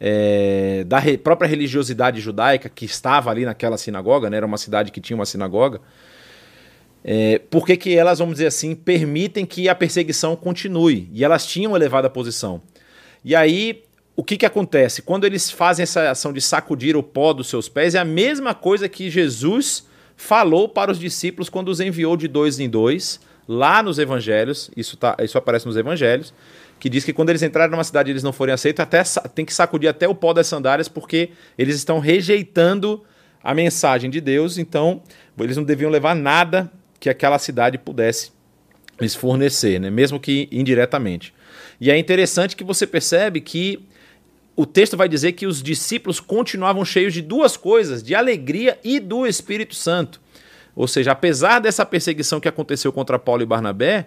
é, da re, própria religiosidade judaica que estava ali naquela sinagoga, né, era uma cidade que tinha uma sinagoga, é, por que, que elas, vamos dizer assim, permitem que a perseguição continue? E elas tinham elevada posição. E aí, o que, que acontece? Quando eles fazem essa ação de sacudir o pó dos seus pés, é a mesma coisa que Jesus falou para os discípulos quando os enviou de dois em dois, lá nos evangelhos, isso, tá, isso aparece nos evangelhos, que diz que quando eles entrarem numa cidade e eles não forem aceitos, até tem que sacudir até o pó das sandálias, porque eles estão rejeitando a mensagem de Deus, então eles não deviam levar nada que aquela cidade pudesse lhes fornecer, né? mesmo que indiretamente. E é interessante que você percebe que o texto vai dizer que os discípulos continuavam cheios de duas coisas, de alegria e do Espírito Santo. Ou seja, apesar dessa perseguição que aconteceu contra Paulo e Barnabé,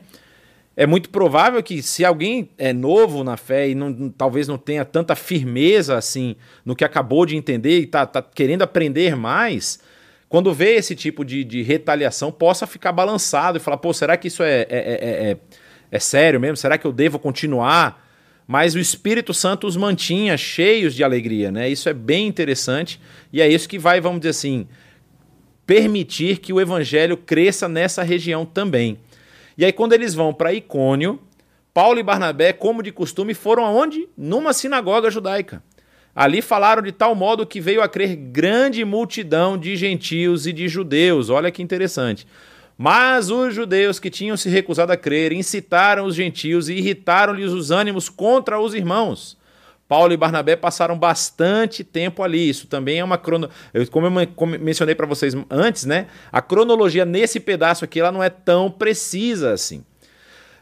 é muito provável que se alguém é novo na fé e não, talvez não tenha tanta firmeza assim no que acabou de entender e está tá querendo aprender mais, quando vê esse tipo de, de, retaliação, possa ficar balançado e falar: pô, será que isso é, é, é, é, é sério mesmo? Será que eu devo continuar? Mas o Espírito Santo os mantinha cheios de alegria, né? Isso é bem interessante e é isso que vai, vamos dizer assim, permitir que o evangelho cresça nessa região também. E aí, quando eles vão para Icônio, Paulo e Barnabé, como de costume, foram aonde? Numa sinagoga judaica. Ali falaram de tal modo que veio a crer grande multidão de gentios e de judeus. Olha que interessante. Mas os judeus que tinham se recusado a crer incitaram os gentios e irritaram-lhes os ânimos contra os irmãos. Paulo e Barnabé passaram bastante tempo ali. Isso também é uma crono. Eu, como eu mencionei para vocês antes, né? A cronologia nesse pedaço aqui ela não é tão precisa assim.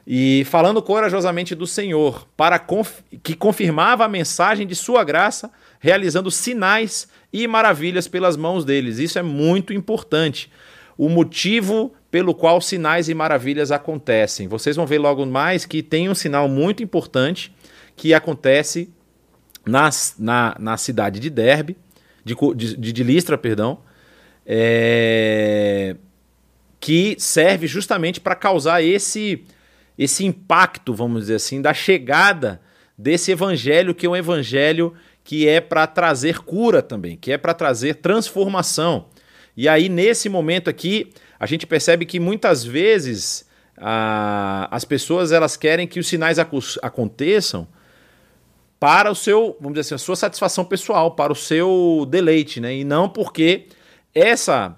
E falando corajosamente do Senhor, para conf... que confirmava a mensagem de sua graça, realizando sinais e maravilhas pelas mãos deles. Isso é muito importante. O motivo pelo qual sinais e maravilhas acontecem. Vocês vão ver logo mais que tem um sinal muito importante que acontece na, na, na cidade de Derbe, de, de, de Listra, perdão, é, que serve justamente para causar esse, esse impacto, vamos dizer assim, da chegada desse evangelho que é um evangelho que é para trazer cura também, que é para trazer transformação. E aí, nesse momento aqui, a gente percebe que muitas vezes a, as pessoas elas querem que os sinais aconteçam para o seu, vamos dizer assim, a sua satisfação pessoal, para o seu deleite, né? E não porque essa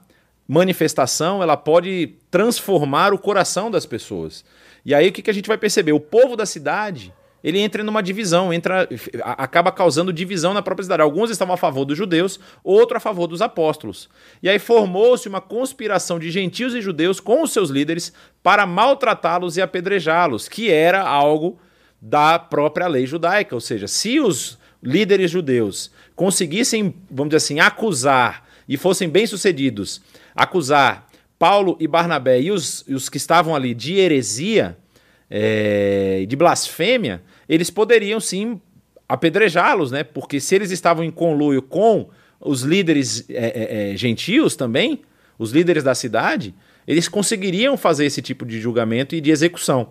manifestação ela pode transformar o coração das pessoas. E aí o que, que a gente vai perceber? O povo da cidade ele entra numa divisão, entra, acaba causando divisão na própria cidade. Alguns estavam a favor dos judeus, outro a favor dos apóstolos. E aí formou-se uma conspiração de gentios e judeus com os seus líderes para maltratá-los e apedrejá-los, que era algo da própria lei judaica. Ou seja, se os líderes judeus conseguissem, vamos dizer assim, acusar e fossem bem-sucedidos, acusar Paulo e Barnabé e os, os que estavam ali de heresia, é, de blasfêmia, eles poderiam sim apedrejá-los, né? Porque se eles estavam em conluio com os líderes é, é, é gentios também, os líderes da cidade, eles conseguiriam fazer esse tipo de julgamento e de execução.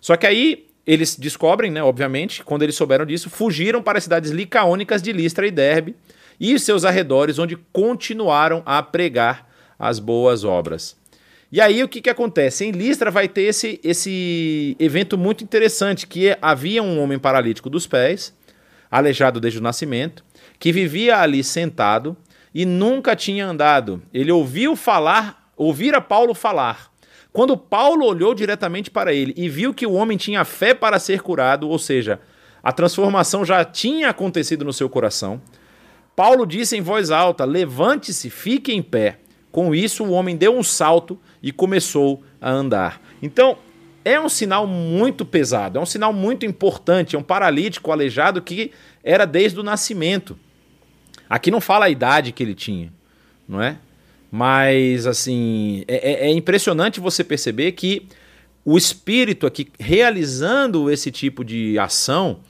Só que aí eles descobrem, né, obviamente, quando eles souberam disso, fugiram para as cidades licaônicas de Listra e Derbe e seus arredores, onde continuaram a pregar as boas obras. E aí o que, que acontece? Em Listra vai ter esse, esse evento muito interessante, que havia um homem paralítico dos pés, aleijado desde o nascimento, que vivia ali sentado e nunca tinha andado. Ele ouviu falar, ouvira Paulo falar, quando Paulo olhou diretamente para ele e viu que o homem tinha fé para ser curado, ou seja, a transformação já tinha acontecido no seu coração, Paulo disse em voz alta: Levante-se, fique em pé. Com isso, o homem deu um salto e começou a andar. Então, é um sinal muito pesado, é um sinal muito importante. É um paralítico aleijado que era desde o nascimento. Aqui não fala a idade que ele tinha, não é? Mas, assim, é, é, é impressionante você perceber que o espírito aqui realizando esse tipo de ação,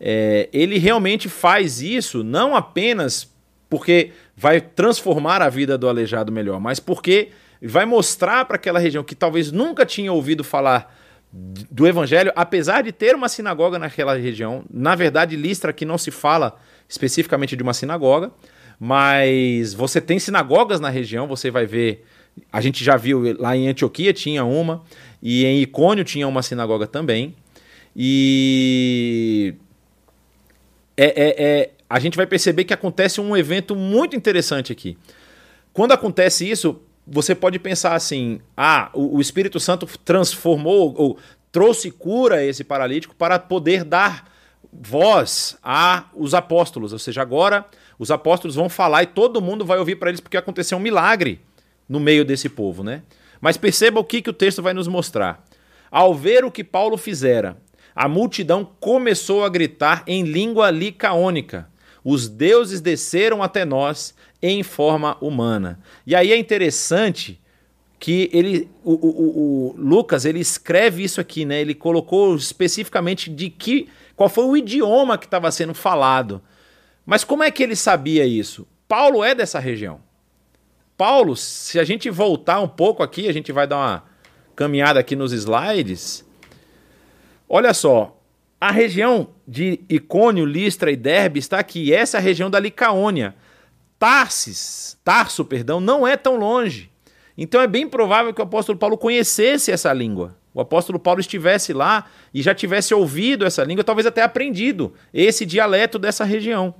é, ele realmente faz isso não apenas porque vai transformar a vida do aleijado melhor, mas porque vai mostrar para aquela região que talvez nunca tinha ouvido falar do evangelho, apesar de ter uma sinagoga naquela região. Na verdade, Listra aqui não se fala especificamente de uma sinagoga, mas você tem sinagogas na região, você vai ver. A gente já viu lá em Antioquia tinha uma, e em Icônio tinha uma sinagoga também. E é, é, é, a gente vai perceber que acontece um evento muito interessante aqui. Quando acontece isso, você pode pensar assim: ah, o, o Espírito Santo transformou ou trouxe cura a esse paralítico para poder dar voz a os apóstolos, ou seja, agora os apóstolos vão falar e todo mundo vai ouvir para eles porque aconteceu um milagre no meio desse povo, né? Mas perceba o que, que o texto vai nos mostrar. Ao ver o que Paulo fizera, a multidão começou a gritar em língua licaônica: Os deuses desceram até nós em forma humana. E aí é interessante que ele, o, o, o, Lucas, ele escreve isso aqui, né? Ele colocou especificamente de que, qual foi o idioma que estava sendo falado. Mas como é que ele sabia isso? Paulo é dessa região. Paulo, se a gente voltar um pouco aqui, a gente vai dar uma caminhada aqui nos slides. Olha só, a região de Icônio, Listra e Derbe está aqui. Essa é a região da Licaônia. Tarsis, Tarso, perdão, não é tão longe. Então é bem provável que o apóstolo Paulo conhecesse essa língua. O apóstolo Paulo estivesse lá e já tivesse ouvido essa língua, talvez até aprendido esse dialeto dessa região.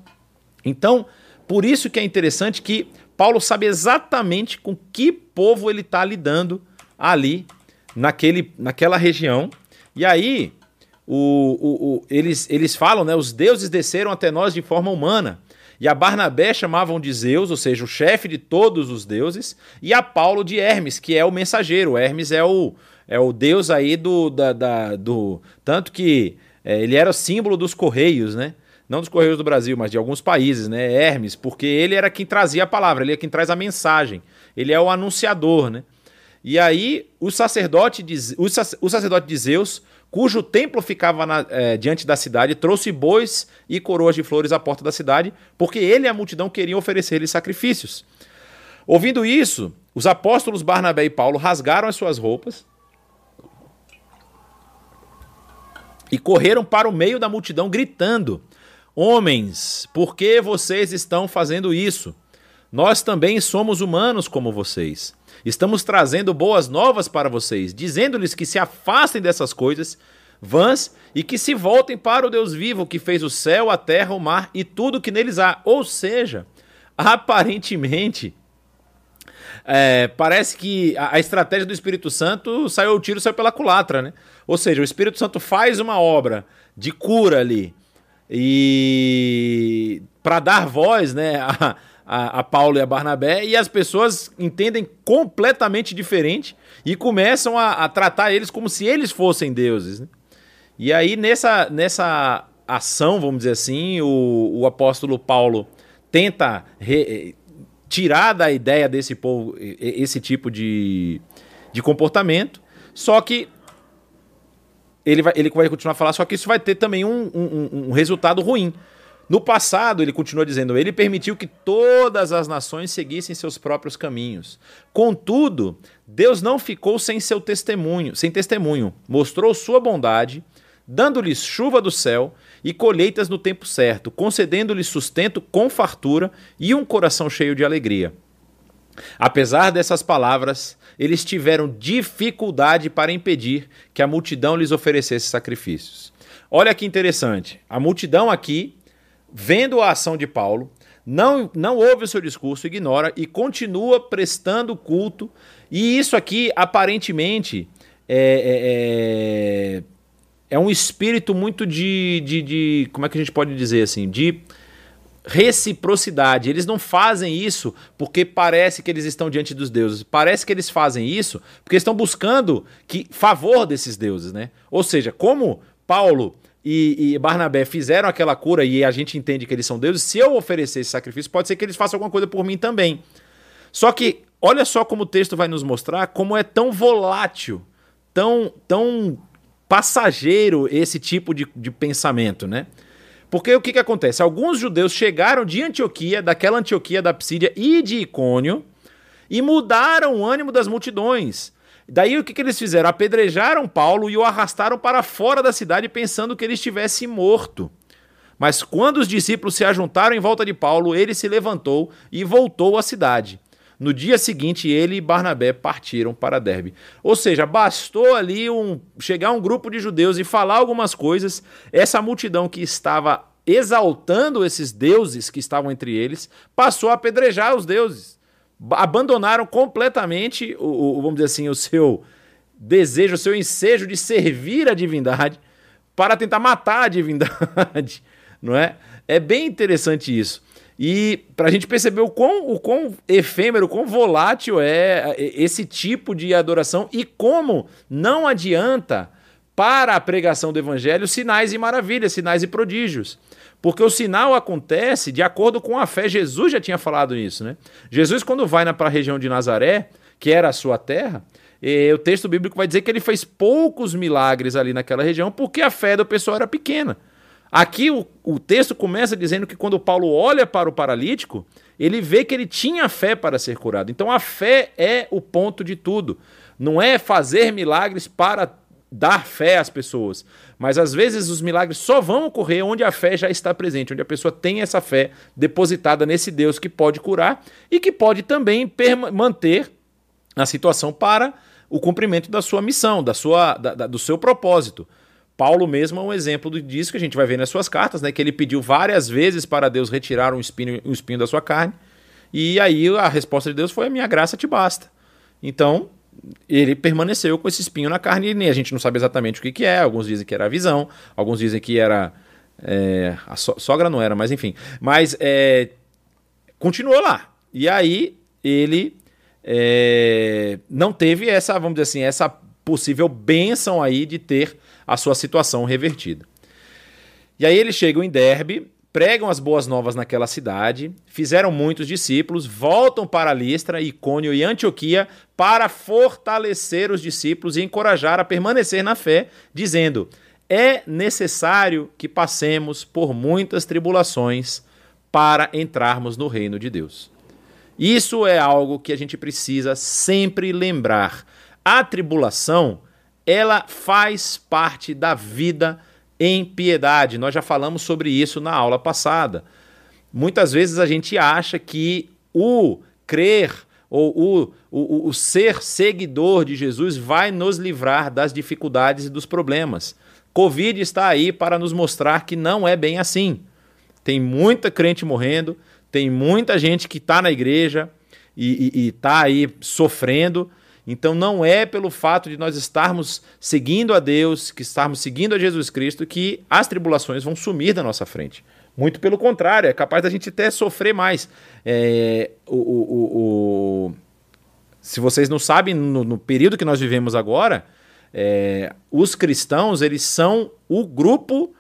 Então, por isso que é interessante que Paulo sabe exatamente com que povo ele está lidando ali naquele, naquela região. E aí o, o, o, eles, eles falam, né? Os deuses desceram até nós de forma humana. E a Barnabé chamavam de Zeus, ou seja, o chefe de todos os deuses, e a Paulo de Hermes, que é o mensageiro. Hermes é o, é o deus aí do. Da, da do tanto que é, ele era o símbolo dos Correios, né? Não dos Correios do Brasil, mas de alguns países, né? Hermes, porque ele era quem trazia a palavra, ele é quem traz a mensagem. Ele é o anunciador, né? E aí, o sacerdote de, o sacerdote de Zeus cujo templo ficava na, é, diante da cidade, trouxe bois e coroas de flores à porta da cidade, porque ele e a multidão queriam oferecer-lhe sacrifícios. Ouvindo isso, os apóstolos Barnabé e Paulo rasgaram as suas roupas e correram para o meio da multidão, gritando: Homens, por que vocês estão fazendo isso? Nós também somos humanos como vocês. Estamos trazendo boas novas para vocês, dizendo-lhes que se afastem dessas coisas vãs e que se voltem para o Deus vivo que fez o céu, a terra, o mar e tudo que neles há. Ou seja, aparentemente, é, parece que a, a, estratégia do Espírito Santo saiu o tiro saiu pela culatra, né? Ou seja, o Espírito Santo faz uma obra de cura ali e para dar voz, né, a, a, a Paulo e a Barnabé, e as pessoas entendem completamente diferente e começam a, a tratar eles como se eles fossem deuses. Né? E aí, nessa, nessa ação, vamos dizer assim, o, o apóstolo Paulo tenta re, tirar da ideia desse povo esse tipo de, de comportamento, só que ele vai, ele vai continuar a falar, só que isso vai ter também um, um, um resultado ruim. No passado, ele continua dizendo, ele permitiu que todas as nações seguissem seus próprios caminhos. Contudo, Deus não ficou sem seu testemunho, sem testemunho. Mostrou sua bondade, dando-lhes chuva do céu e colheitas no tempo certo, concedendo-lhes sustento com fartura e um coração cheio de alegria. Apesar dessas palavras, eles tiveram dificuldade para impedir que a multidão lhes oferecesse sacrifícios. Olha que interessante. A multidão aqui vendo a ação de Paulo, não, não ouve o seu discurso, ignora e continua prestando culto. E isso aqui, aparentemente, é, é, é, é um espírito muito de, de, de. Como é que a gente pode dizer assim? De reciprocidade. Eles não fazem isso porque parece que eles estão diante dos deuses. Parece que eles fazem isso porque estão buscando que favor desses deuses, né? Ou seja, como Paulo e, e, Barnabé fizeram aquela cura e a gente entende que eles são deuses, se eu oferecer esse sacrifício, pode ser que eles façam alguma coisa por mim também. Só que olha só como o texto vai nos mostrar como é tão volátil, tão, tão passageiro esse tipo de, de pensamento, né? Porque o que, que acontece? Alguns judeus chegaram de Antioquia, daquela Antioquia da Psídia e de Icônio, e mudaram o ânimo das multidões. Daí o que, que eles fizeram? Apedrejaram Paulo e o arrastaram para fora da cidade pensando que ele estivesse morto. Mas quando os discípulos se ajuntaram em volta de Paulo, ele se levantou e voltou à cidade. No dia seguinte, ele e Barnabé partiram para Derbe. Ou seja, bastou ali um, chegar um grupo de judeus e falar algumas coisas. Essa multidão que estava exaltando esses deuses que estavam entre eles passou a apedrejar os deuses abandonaram completamente o, o, vamos dizer assim, o seu desejo, o seu ensejo de servir a divindade para tentar matar a divindade, não é? É bem interessante isso. E para a gente perceber o quão, o quão efêmero, o quão volátil é esse tipo de adoração e como não adianta para a pregação do evangelho sinais e maravilhas, sinais e prodígios. Porque o sinal acontece de acordo com a fé. Jesus já tinha falado isso, né? Jesus, quando vai para a região de Nazaré, que era a sua terra, o texto bíblico vai dizer que ele fez poucos milagres ali naquela região porque a fé do pessoal era pequena. Aqui o, o texto começa dizendo que quando Paulo olha para o paralítico, ele vê que ele tinha fé para ser curado. Então a fé é o ponto de tudo. Não é fazer milagres para dar fé às pessoas. Mas às vezes os milagres só vão ocorrer onde a fé já está presente, onde a pessoa tem essa fé depositada nesse Deus que pode curar e que pode também manter a situação para o cumprimento da sua missão, da sua, da, da, do seu propósito. Paulo mesmo é um exemplo disso que a gente vai ver nas suas cartas, né? Que ele pediu várias vezes para Deus retirar um espinho, um espinho da sua carne. E aí a resposta de Deus foi: a minha graça te basta. Então, ele permaneceu com esse espinho na carne e a gente não sabe exatamente o que, que é. Alguns dizem que era a visão, alguns dizem que era. É, a so sogra não era, mas enfim. Mas é, continuou lá. E aí ele é, não teve essa, vamos dizer assim, essa possível bênção aí de ter a sua situação revertida. E aí eles chegam em Derbe, pregam as boas novas naquela cidade, fizeram muitos discípulos, voltam para Listra, Icônio e Antioquia para fortalecer os discípulos e encorajar a permanecer na fé, dizendo: é necessário que passemos por muitas tribulações para entrarmos no reino de Deus. Isso é algo que a gente precisa sempre lembrar. A tribulação, ela faz parte da vida em piedade. Nós já falamos sobre isso na aula passada. Muitas vezes a gente acha que o crer ou o, o, o ser seguidor de Jesus vai nos livrar das dificuldades e dos problemas. Covid está aí para nos mostrar que não é bem assim. Tem muita crente morrendo, tem muita gente que está na igreja e está aí sofrendo. Então não é pelo fato de nós estarmos seguindo a Deus, que estarmos seguindo a Jesus Cristo, que as tribulações vão sumir da nossa frente. Muito pelo contrário, é capaz da gente até sofrer mais. É, o, o, o, se vocês não sabem, no, no, período que nós vivemos agora, é, os cristãos eles são o grupo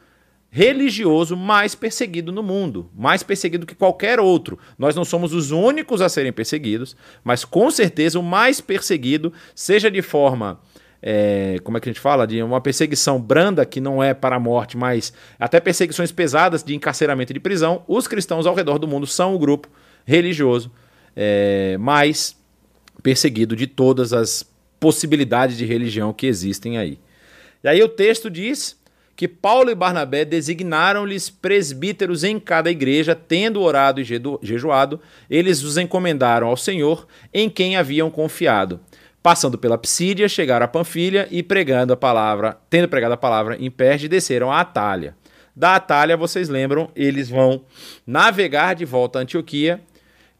religioso mais perseguido no mundo, mais perseguido que qualquer outro. Nós não somos os únicos a serem perseguidos, mas com certeza o mais perseguido, seja de forma. É, como é que a gente fala? De uma perseguição branda, que não é para a morte, mas até perseguições pesadas de encarceramento e de prisão, os cristãos ao redor do mundo são o grupo religioso é, mais perseguido de todas as possibilidades de religião que existem aí. E aí o texto diz que Paulo e Barnabé designaram-lhes presbíteros em cada igreja, tendo orado e jejuado, eles os encomendaram ao Senhor, em quem haviam confiado. Passando pela Psídia, chegaram a Panfilha e pregando a palavra, tendo pregado a palavra em Perge, desceram a Atalha. Da Atalha, vocês lembram, eles vão navegar de volta a Antioquia,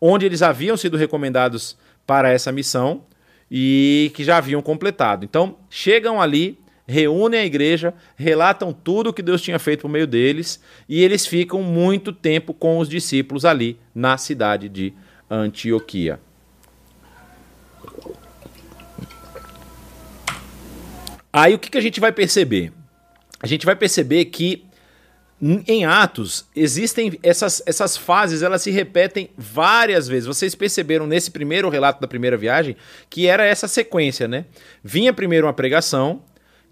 onde eles haviam sido recomendados para essa missão e que já haviam completado. Então, chegam ali reúnem a igreja, relatam tudo o que Deus tinha feito por meio deles e eles ficam muito tempo com os discípulos ali na cidade de Antioquia. Aí o que, que a gente vai perceber? A gente vai perceber que em Atos existem essas, essas fases, elas se repetem várias vezes. Vocês perceberam nesse primeiro relato da primeira viagem que era essa sequência, né? Vinha primeiro uma pregação,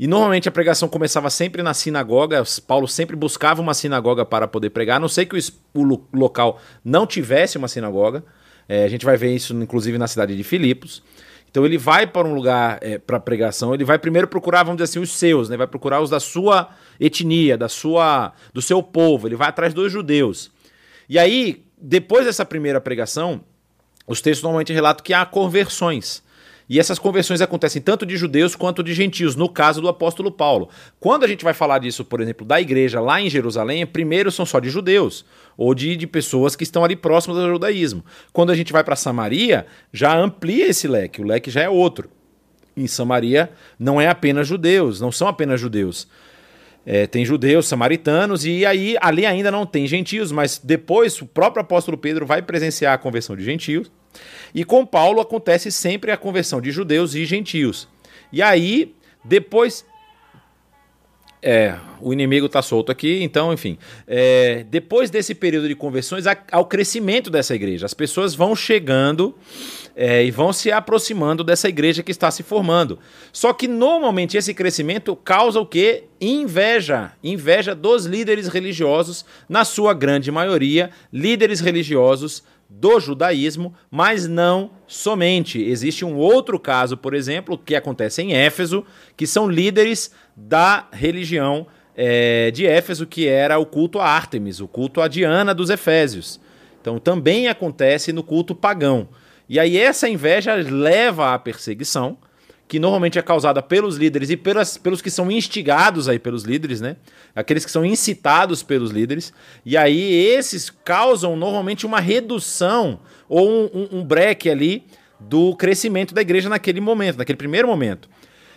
e normalmente a pregação começava sempre na sinagoga. Paulo sempre buscava uma sinagoga para poder pregar. A não sei que o, o local não tivesse uma sinagoga. É, a gente vai ver isso, inclusive, na cidade de Filipos. Então ele vai para um lugar é, para pregação, ele vai primeiro procurar, vamos dizer assim, os seus, né? Vai procurar os da sua etnia, da sua, do seu povo. Ele vai atrás dos judeus. E aí, depois dessa primeira pregação, os textos normalmente relatam que há conversões. E essas conversões acontecem tanto de judeus quanto de gentios, no caso do apóstolo Paulo. Quando a gente vai falar disso, por exemplo, da igreja lá em Jerusalém, primeiro são só de judeus, ou de, de pessoas que estão ali próximas ao judaísmo. Quando a gente vai para Samaria, já amplia esse leque, o leque já é outro. Em Samaria não é apenas judeus, não são apenas judeus. É, tem judeus, samaritanos, e aí ali ainda não tem gentios, mas depois o próprio apóstolo Pedro vai presenciar a conversão de gentios. E com Paulo acontece sempre a conversão de judeus e gentios. E aí, depois. É, o inimigo está solto aqui, então, enfim. É, depois desse período de conversões, há, o crescimento dessa igreja. As pessoas vão chegando é, e vão se aproximando dessa igreja que está se formando. Só que normalmente esse crescimento causa o quê? Inveja. Inveja dos líderes religiosos, na sua grande maioria, líderes religiosos do judaísmo, mas não somente. Existe um outro caso, por exemplo, que acontece em Éfeso, que são líderes da religião é, de Éfeso, que era o culto a Ártemis, o culto a Diana dos Efésios. Então também acontece no culto pagão. E aí essa inveja leva à perseguição, que normalmente é causada pelos líderes e pelas, pelos que são instigados aí pelos líderes, né? Aqueles que são incitados pelos líderes. E aí esses causam normalmente uma redução ou um, um, um break ali do crescimento da igreja naquele momento, naquele primeiro momento.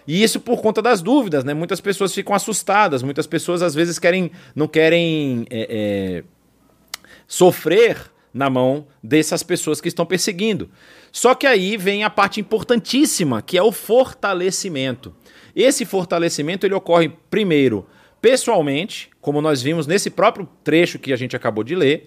E isso por conta das dúvidas, né? Muitas pessoas ficam assustadas, muitas pessoas às vezes querem, não querem é, é, sofrer na mão dessas pessoas que estão perseguindo. Só que aí vem a parte importantíssima, que é o fortalecimento. Esse fortalecimento ele ocorre primeiro pessoalmente, como nós vimos nesse próprio trecho que a gente acabou de ler,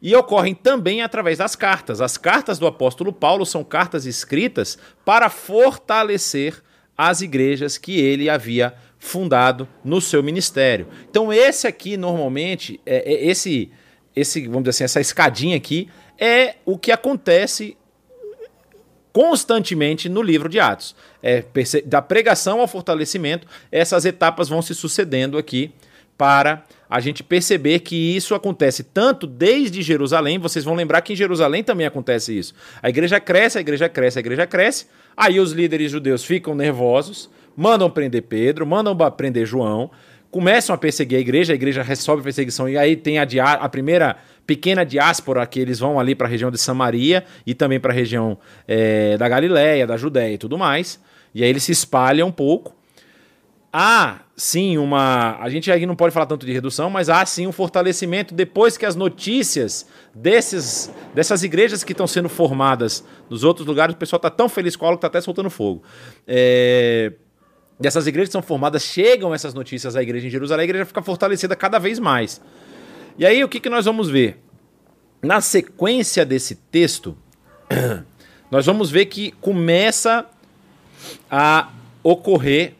e ocorrem também através das cartas. As cartas do apóstolo Paulo são cartas escritas para fortalecer as igrejas que ele havia fundado no seu ministério. Então esse aqui normalmente é, é esse esse vamos dizer assim essa escadinha aqui é o que acontece constantemente no livro de Atos. É, da pregação ao fortalecimento, essas etapas vão se sucedendo aqui para a gente perceber que isso acontece tanto desde Jerusalém, vocês vão lembrar que em Jerusalém também acontece isso. A igreja cresce, a igreja cresce, a igreja cresce, aí os líderes judeus ficam nervosos, mandam prender Pedro, mandam prender João, começam a perseguir a igreja, a igreja resolve a perseguição, e aí tem a, a primeira pequena diáspora que eles vão ali para a região de Samaria e também para a região é, da Galiléia, da Judéia e tudo mais. E aí eles se espalham um pouco. Há sim uma. A gente aí não pode falar tanto de redução, mas há sim um fortalecimento depois que as notícias desses, dessas igrejas que estão sendo formadas nos outros lugares, o pessoal está tão feliz com a aula que está até soltando fogo. É, dessas igrejas que são formadas, chegam essas notícias à igreja em Jerusalém, a igreja fica fortalecida cada vez mais. E aí o que, que nós vamos ver? Na sequência desse texto, nós vamos ver que começa a ocorrer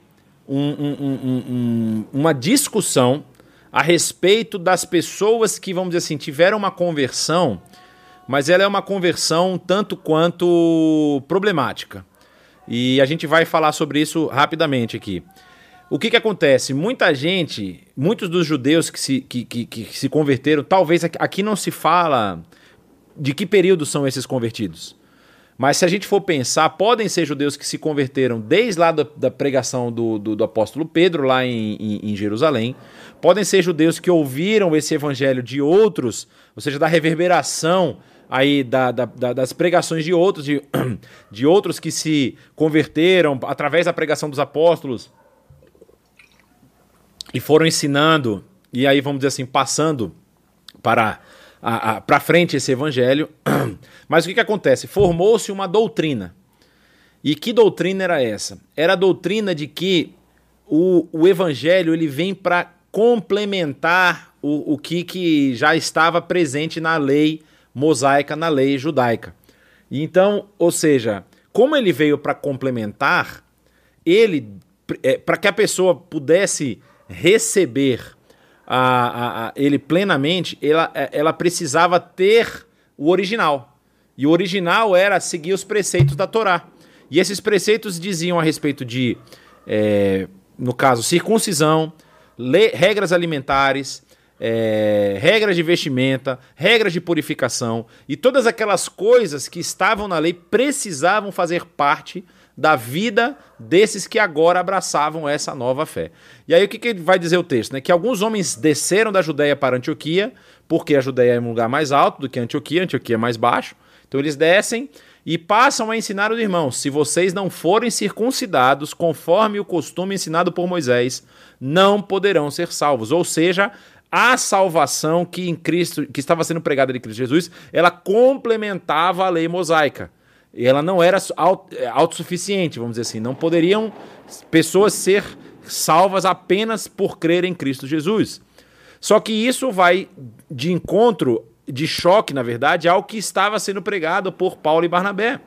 um, um, um, uma discussão a respeito das pessoas que, vamos dizer assim, tiveram uma conversão, mas ela é uma conversão tanto quanto problemática. E a gente vai falar sobre isso rapidamente aqui. O que, que acontece? Muita gente, muitos dos judeus que se, que, que, que se converteram, talvez aqui, aqui não se fala de que período são esses convertidos. Mas se a gente for pensar, podem ser judeus que se converteram desde lá da, da pregação do, do, do, apóstolo Pedro, lá em, em, em, Jerusalém. Podem ser judeus que ouviram esse evangelho de outros, ou seja, da reverberação aí da, da, da, das pregações de outros, de, de outros que se converteram através da pregação dos apóstolos e foram ensinando, e aí vamos dizer assim, passando para para frente esse evangelho. Mas o que, que acontece? Formou-se uma doutrina. E que doutrina era essa? Era a doutrina de que o, o evangelho ele vem para complementar o, o que, que já estava presente na lei mosaica na lei judaica. Então, ou seja, como ele veio para complementar, ele é, para que a pessoa pudesse receber a, a, a, ele plenamente, ela, é, ela precisava ter o original. E o original era seguir os preceitos da Torá. E esses preceitos diziam a respeito de, é, no caso, circuncisão, le, regras alimentares, é, regras de vestimenta, regras de purificação e todas aquelas coisas que estavam na lei precisavam fazer parte da vida desses que agora abraçavam essa nova fé. E aí o que, que vai dizer o texto? Né? Que alguns homens desceram da Judéia para Antioquia, porque a Judéia é um lugar mais alto do que Antioquia, Antioquia é mais baixo. Então eles descem e passam a ensinar os irmãos: se vocês não forem circuncidados conforme o costume ensinado por Moisés, não poderão ser salvos. Ou seja, a salvação que em Cristo, que estava sendo pregada em Cristo Jesus, ela complementava a lei mosaica. E ela não era é, autossuficiente, vamos dizer assim. Não poderiam pessoas ser salvas apenas por crer em Cristo Jesus. Só que isso vai de encontro, de choque, na verdade, ao que estava sendo pregado por Paulo e Barnabé.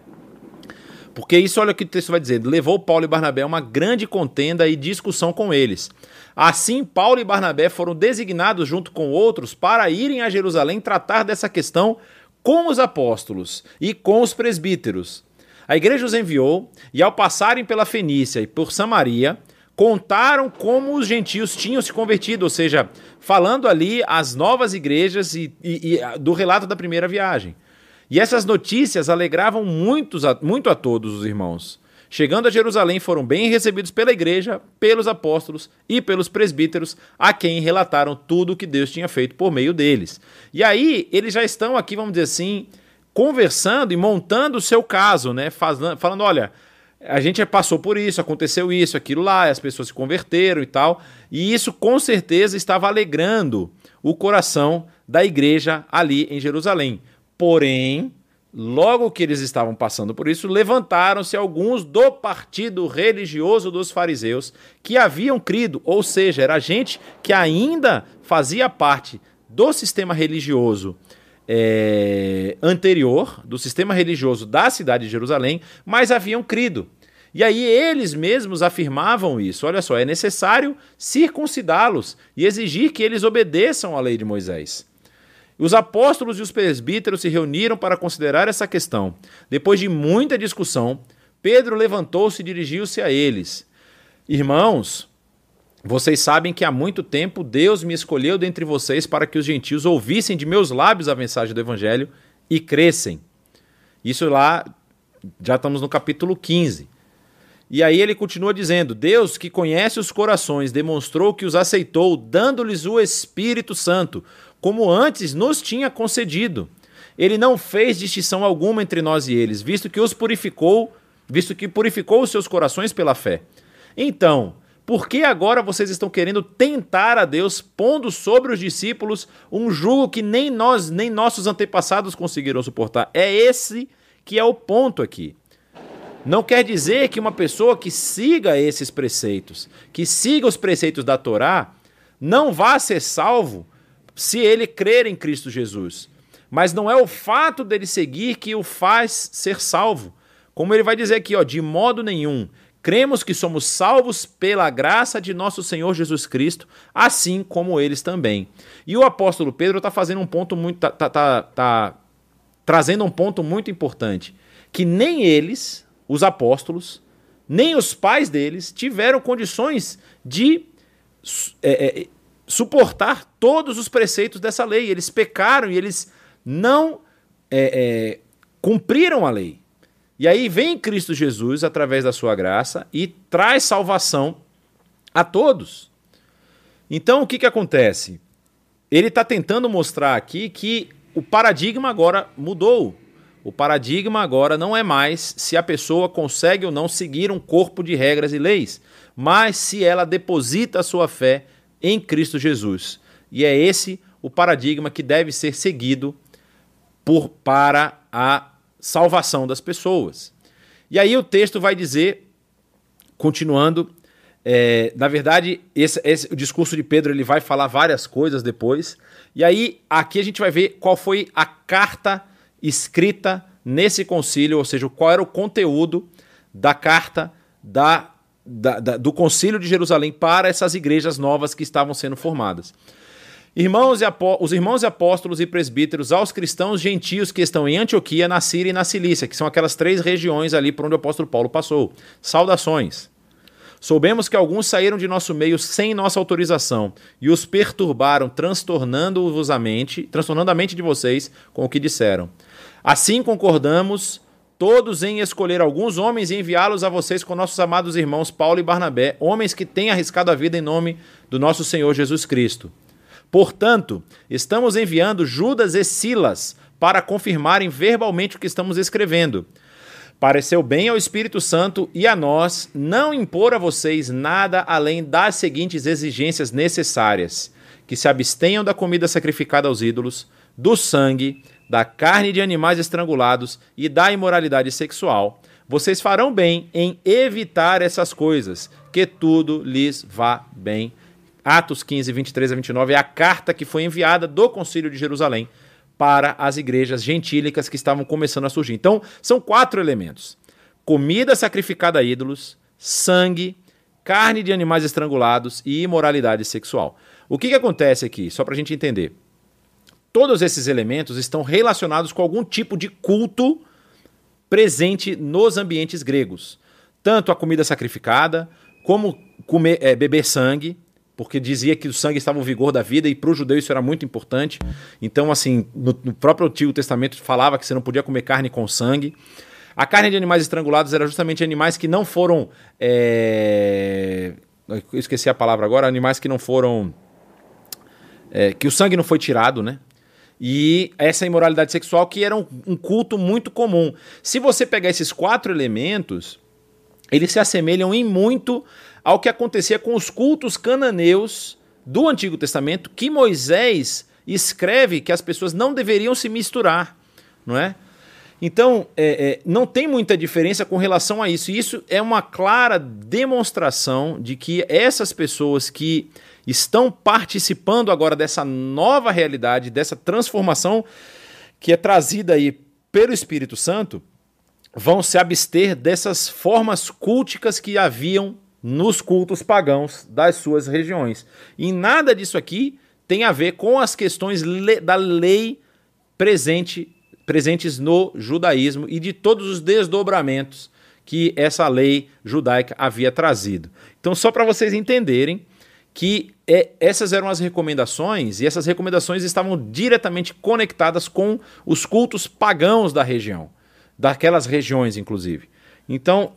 Porque isso, olha o que o texto vai dizer, levou Paulo e Barnabé a uma grande contenda e discussão com eles. Assim, Paulo e Barnabé foram designados junto com outros para irem a Jerusalém tratar dessa questão com os apóstolos e com os presbíteros. A igreja os enviou e, ao passarem pela Fenícia e por Samaria, contaram como os gentios tinham se convertido, ou seja, falando ali as novas igrejas e, e, e do relato da primeira viagem. E essas notícias alegravam muitos, muito a todos os irmãos. Chegando a Jerusalém, foram bem recebidos pela igreja, pelos apóstolos e pelos presbíteros, a quem relataram tudo o que Deus tinha feito por meio deles. E aí, eles já estão aqui, vamos dizer assim, conversando e montando o seu caso, né? Falando, olha, a gente passou por isso, aconteceu isso, aquilo lá, as pessoas se converteram e tal. E isso com certeza estava alegrando o coração da igreja ali em Jerusalém. Porém, logo que eles estavam passando por isso, levantaram-se alguns do partido religioso dos fariseus que haviam crido, ou seja, era gente que ainda fazia parte do sistema religioso é, anterior, do sistema religioso da cidade de Jerusalém, mas haviam crido. E aí eles mesmos afirmavam isso. Olha só, é necessário circuncidá-los e exigir que eles obedeçam à lei de Moisés. Os apóstolos e os presbíteros se reuniram para considerar essa questão. Depois de muita discussão, Pedro levantou-se e dirigiu-se a eles. Irmãos, vocês sabem que há muito tempo Deus me escolheu dentre vocês para que os gentios ouvissem de meus lábios a mensagem do Evangelho e crescem. Isso lá, já estamos no capítulo 15. E aí ele continua dizendo: Deus, que conhece os corações, demonstrou que os aceitou, dando-lhes o Espírito Santo, como antes nos tinha concedido. Ele não fez distinção alguma entre nós e eles, visto que os purificou, visto que purificou os seus corações pela fé. Então, por que agora vocês estão querendo tentar a Deus, pondo sobre os discípulos um jugo que nem nós, nem nossos antepassados conseguiram suportar? É esse que é o ponto aqui. Não quer dizer que uma pessoa que siga esses preceitos, que siga os preceitos da Torá, não vá ser salvo se ele crer em Cristo Jesus. Mas não é o fato dele seguir que o faz ser salvo. Como ele vai dizer aqui, ó, de modo nenhum. Cremos que somos salvos pela graça de nosso Senhor Jesus Cristo, assim como eles também. E o apóstolo Pedro está fazendo um ponto muito. Tá, tá, tá, tá trazendo um ponto muito importante. Que nem eles, os apóstolos, nem os pais deles tiveram condições de é, é, suportar todos os preceitos dessa lei. Eles pecaram e eles não é, é cumpriram a lei. E aí vem Cristo Jesus através da sua graça e traz salvação a todos. Então o que, que acontece? Ele está tentando mostrar aqui que o paradigma agora mudou. O paradigma agora não é mais se a pessoa consegue ou não seguir um corpo de regras e leis, mas se ela deposita a sua fé em Cristo Jesus. E é esse o paradigma que deve ser seguido por para a salvação das pessoas. E aí o texto vai dizer, continuando, é, na verdade, esse, esse, o discurso de Pedro ele vai falar várias coisas depois. E aí aqui a gente vai ver qual foi a carta escrita nesse concílio, ou seja, qual era o conteúdo da carta da, da, da, do concílio de Jerusalém para essas igrejas novas que estavam sendo formadas. Irmãos e os irmãos e apóstolos e presbíteros aos cristãos gentios que estão em Antioquia, na Síria e na Cilícia, que são aquelas três regiões ali por onde o apóstolo Paulo passou. Saudações. Soubemos que alguns saíram de nosso meio sem nossa autorização e os perturbaram, transtornando-vos a mente, transtornando a mente de vocês com o que disseram. Assim concordamos todos em escolher alguns homens e enviá-los a vocês com nossos amados irmãos Paulo e Barnabé, homens que têm arriscado a vida em nome do nosso Senhor Jesus Cristo. Portanto, estamos enviando Judas e Silas para confirmarem verbalmente o que estamos escrevendo. Pareceu bem ao Espírito Santo e a nós não impor a vocês nada além das seguintes exigências necessárias: que se abstenham da comida sacrificada aos ídolos, do sangue, da carne de animais estrangulados e da imoralidade sexual. Vocês farão bem em evitar essas coisas, que tudo lhes vá bem Atos 15, 23 a 29 é a carta que foi enviada do Concílio de Jerusalém para as igrejas gentílicas que estavam começando a surgir. Então, são quatro elementos: comida sacrificada a ídolos, sangue, carne de animais estrangulados e imoralidade sexual. O que, que acontece aqui? Só para a gente entender. Todos esses elementos estão relacionados com algum tipo de culto presente nos ambientes gregos. Tanto a comida sacrificada, como comer, é, beber sangue, porque dizia que o sangue estava no vigor da vida e para o judeu isso era muito importante. Então, assim, no, no, próprio Antigo Testamento falava que você não podia comer carne com sangue. A carne de animais estrangulados era justamente animais que não foram. É... Eu esqueci a palavra agora, animais que não foram. É, que o sangue não foi tirado, né? E essa imoralidade sexual que era um, um culto muito comum. Se você pegar esses quatro elementos, eles se assemelham em muito ao que acontecia com os cultos cananeus do Antigo Testamento, que Moisés escreve que as pessoas não deveriam se misturar, não é? Então, é, é, não tem muita diferença com relação a isso. Isso é uma clara demonstração de que essas pessoas que estão participando agora dessa nova realidade, dessa transformação que é trazida aí pelo Espírito Santo, vão se abster dessas formas culticas que haviam nos cultos pagãos das suas regiões. E nada disso aqui tem a ver com as questões da lei presente presentes no judaísmo e de todos os desdobramentos que essa lei judaica havia trazido. Então, só para vocês entenderem que é, essas eram as recomendações, e essas recomendações estavam diretamente conectadas com os cultos pagãos da região, daquelas regiões, inclusive. Então,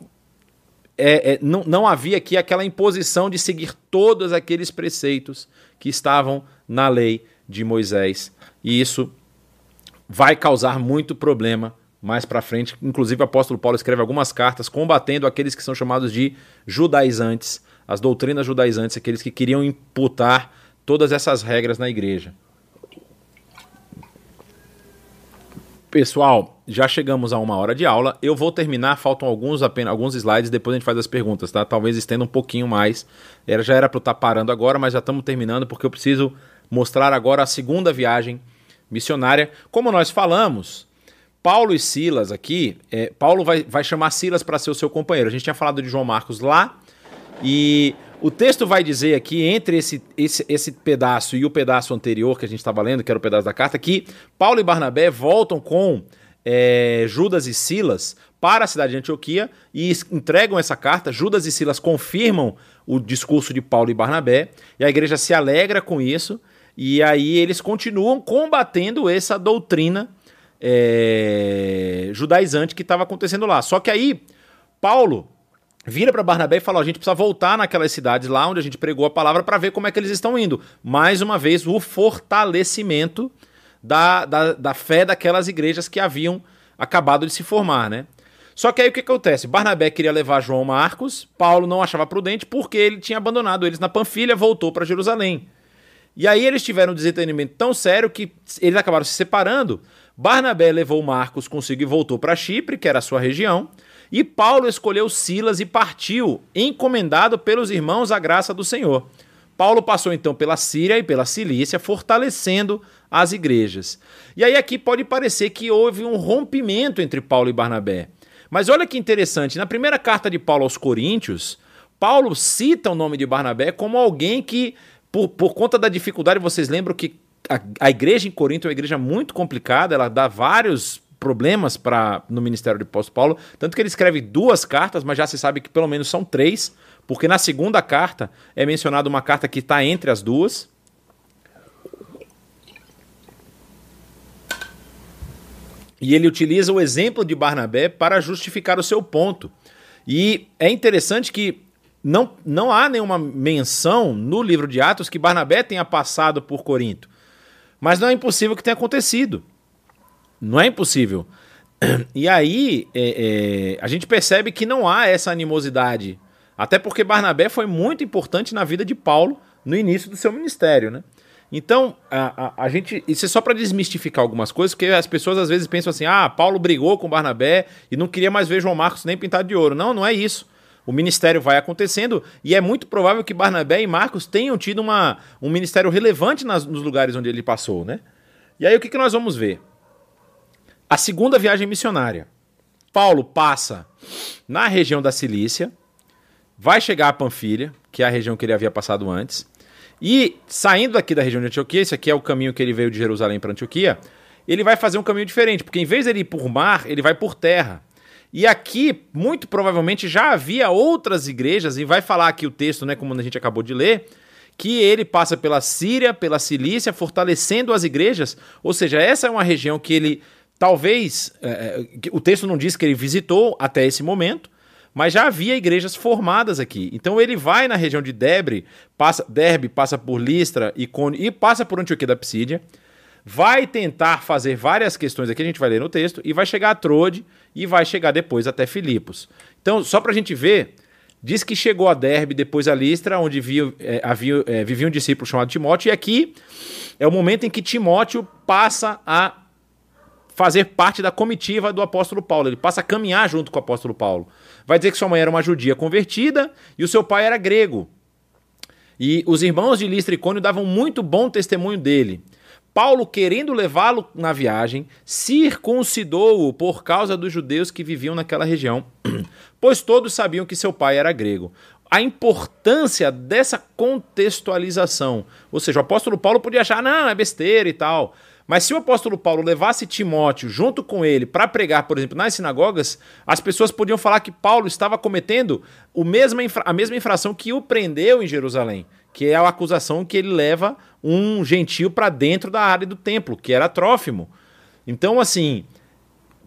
é, é, não, não havia aqui aquela imposição de seguir todos aqueles preceitos que estavam na lei de Moisés. E isso vai causar muito problema mais para frente. Inclusive, o apóstolo Paulo escreve algumas cartas combatendo aqueles que são chamados de judaizantes, as doutrinas judaizantes, aqueles que queriam imputar todas essas regras na igreja. Pessoal, já chegamos a uma hora de aula. Eu vou terminar, faltam alguns apenas alguns slides, depois a gente faz as perguntas, tá? Talvez estenda um pouquinho mais. Era, já era para eu estar tá parando agora, mas já estamos terminando porque eu preciso mostrar agora a segunda viagem missionária. Como nós falamos, Paulo e Silas aqui, é, Paulo vai, vai chamar Silas para ser o seu companheiro. A gente tinha falado de João Marcos lá, e o texto vai dizer aqui, entre esse, esse, esse pedaço e o pedaço anterior que a gente estava lendo, que era o pedaço da carta, que Paulo e Barnabé voltam com é, Judas e Silas para a cidade de Antioquia e entregam essa carta. Judas e Silas confirmam o discurso de Paulo e Barnabé, e a igreja se alegra com isso. E aí eles continuam combatendo essa doutrina é, judaizante que estava acontecendo lá. Só que aí Paulo vira para Barnabé e fala: a gente precisa voltar naquelas cidades lá onde a gente pregou a palavra para ver como é que eles estão indo. Mais uma vez, o fortalecimento da, da, da fé daquelas igrejas que haviam acabado de se formar, né? Só que aí o que acontece? Barnabé queria levar João Marcos, Paulo não achava prudente porque ele tinha abandonado eles na Panfilha, voltou para Jerusalém. E aí eles tiveram um desentendimento tão sério que eles acabaram se separando. Barnabé levou Marcos consigo e voltou para Chipre, que era a sua região. E Paulo escolheu Silas e partiu, encomendado pelos irmãos à graça do Senhor. Paulo passou então pela Síria e pela Cilícia, fortalecendo as igrejas. E aí aqui pode parecer que houve um rompimento entre Paulo e Barnabé. Mas olha que interessante, na primeira carta de Paulo aos Coríntios, Paulo cita o nome de Barnabé como alguém que por, por conta da dificuldade, vocês lembram que a, a igreja em Corinto é uma igreja muito complicada, ela dá vários problemas para no ministério de apóstolo Paulo, tanto que ele escreve duas cartas, mas já se sabe que pelo menos são três, porque na segunda carta é mencionada uma carta que está entre as duas. E ele utiliza o exemplo de Barnabé para justificar o seu ponto. E é interessante que não, não há nenhuma menção no livro de Atos que Barnabé tenha passado por Corinto. Mas não é impossível que tenha acontecido. Não é impossível. E aí é, é, a gente percebe que não há essa animosidade. Até porque Barnabé foi muito importante na vida de Paulo no início do seu ministério, né? Então, a, a, a gente. Isso é só para desmistificar algumas coisas, porque as pessoas às vezes pensam assim: ah, Paulo brigou com Barnabé e não queria mais ver João Marcos nem pintado de ouro. Não, não é isso o ministério vai acontecendo e é muito provável que Barnabé e Marcos tenham tido uma, um ministério relevante nas, nos lugares onde ele passou, né? E aí o que, que nós vamos ver? A segunda viagem missionária. Paulo passa na região da Cilícia, vai chegar a Panfilha, que é a região que ele havia passado antes, e saindo daqui da região de Antioquia, esse aqui é o caminho que ele veio de Jerusalém para Antioquia, ele vai fazer um caminho diferente, porque em vez de ele ir por mar, ele vai por terra. E aqui, muito provavelmente, já havia outras igrejas, e vai falar aqui o texto, né, como a gente acabou de ler, que ele passa pela Síria, pela Cilícia, fortalecendo as igrejas. Ou seja, essa é uma região que ele talvez. É, é o texto não diz que ele visitou até esse momento, mas já havia igrejas formadas aqui. Então ele vai na região de Debre, passa, Derbe, passa por Listra, Icônio e passa por Antioquia da Psídia vai tentar fazer várias questões aqui, a gente vai ler no texto, e vai chegar a Trode e vai chegar depois até Filipos. Então, só para a gente ver, diz que chegou a Derbe, depois a Listra, onde via, é, havia, é, vivia um discípulo chamado Timóteo, e aqui é o momento em que Timóteo passa a fazer parte da comitiva do apóstolo Paulo, ele passa a caminhar junto com o apóstolo Paulo. Vai dizer que sua mãe era uma judia convertida e o seu pai era grego. E os irmãos de Listra e Cônio davam muito bom testemunho dele. Paulo, querendo levá-lo na viagem, circuncidou-o por causa dos judeus que viviam naquela região, pois todos sabiam que seu pai era grego. A importância dessa contextualização. Ou seja, o apóstolo Paulo podia achar, não, é besteira e tal. Mas se o apóstolo Paulo levasse Timóteo junto com ele para pregar, por exemplo, nas sinagogas, as pessoas podiam falar que Paulo estava cometendo o a mesma infração que o prendeu em Jerusalém que é a acusação que ele leva um gentio para dentro da área do templo, que era Trófimo. Então, assim,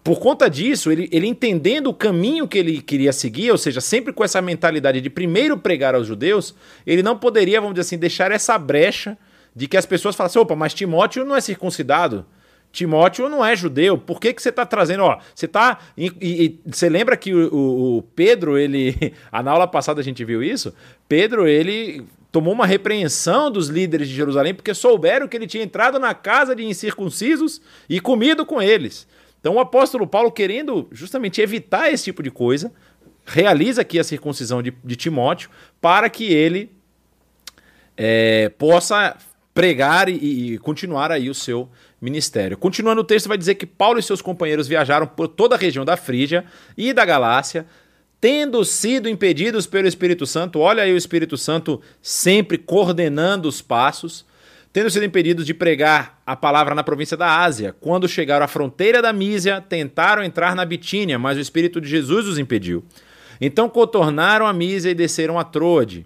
por conta disso, ele, ele entendendo o caminho que ele queria seguir, ou seja, sempre com essa mentalidade de primeiro pregar aos judeus, ele não poderia, vamos dizer assim, deixar essa brecha de que as pessoas falassem, opa, mas Timóteo não é circuncidado. Timóteo não é judeu, por que, que você está trazendo? Ó, você tá. E, e, você lembra que o, o, o Pedro, ele. Na aula passada a gente viu isso? Pedro, ele tomou uma repreensão dos líderes de Jerusalém porque souberam que ele tinha entrado na casa de incircuncisos e comido com eles. Então o apóstolo Paulo, querendo justamente evitar esse tipo de coisa, realiza aqui a circuncisão de, de Timóteo para que ele é, possa pregar e, e, continuar aí o seu ministério. Continuando o texto, vai dizer que Paulo e seus companheiros viajaram por toda a região da Frígia e da Galácia, tendo sido impedidos pelo Espírito Santo, olha aí o Espírito Santo sempre coordenando os passos, tendo sido impedidos de pregar a palavra na província da Ásia. Quando chegaram à fronteira da Mísia, tentaram entrar na Bitínia, mas o Espírito de Jesus os impediu. Então contornaram a Mísia e desceram a Troade.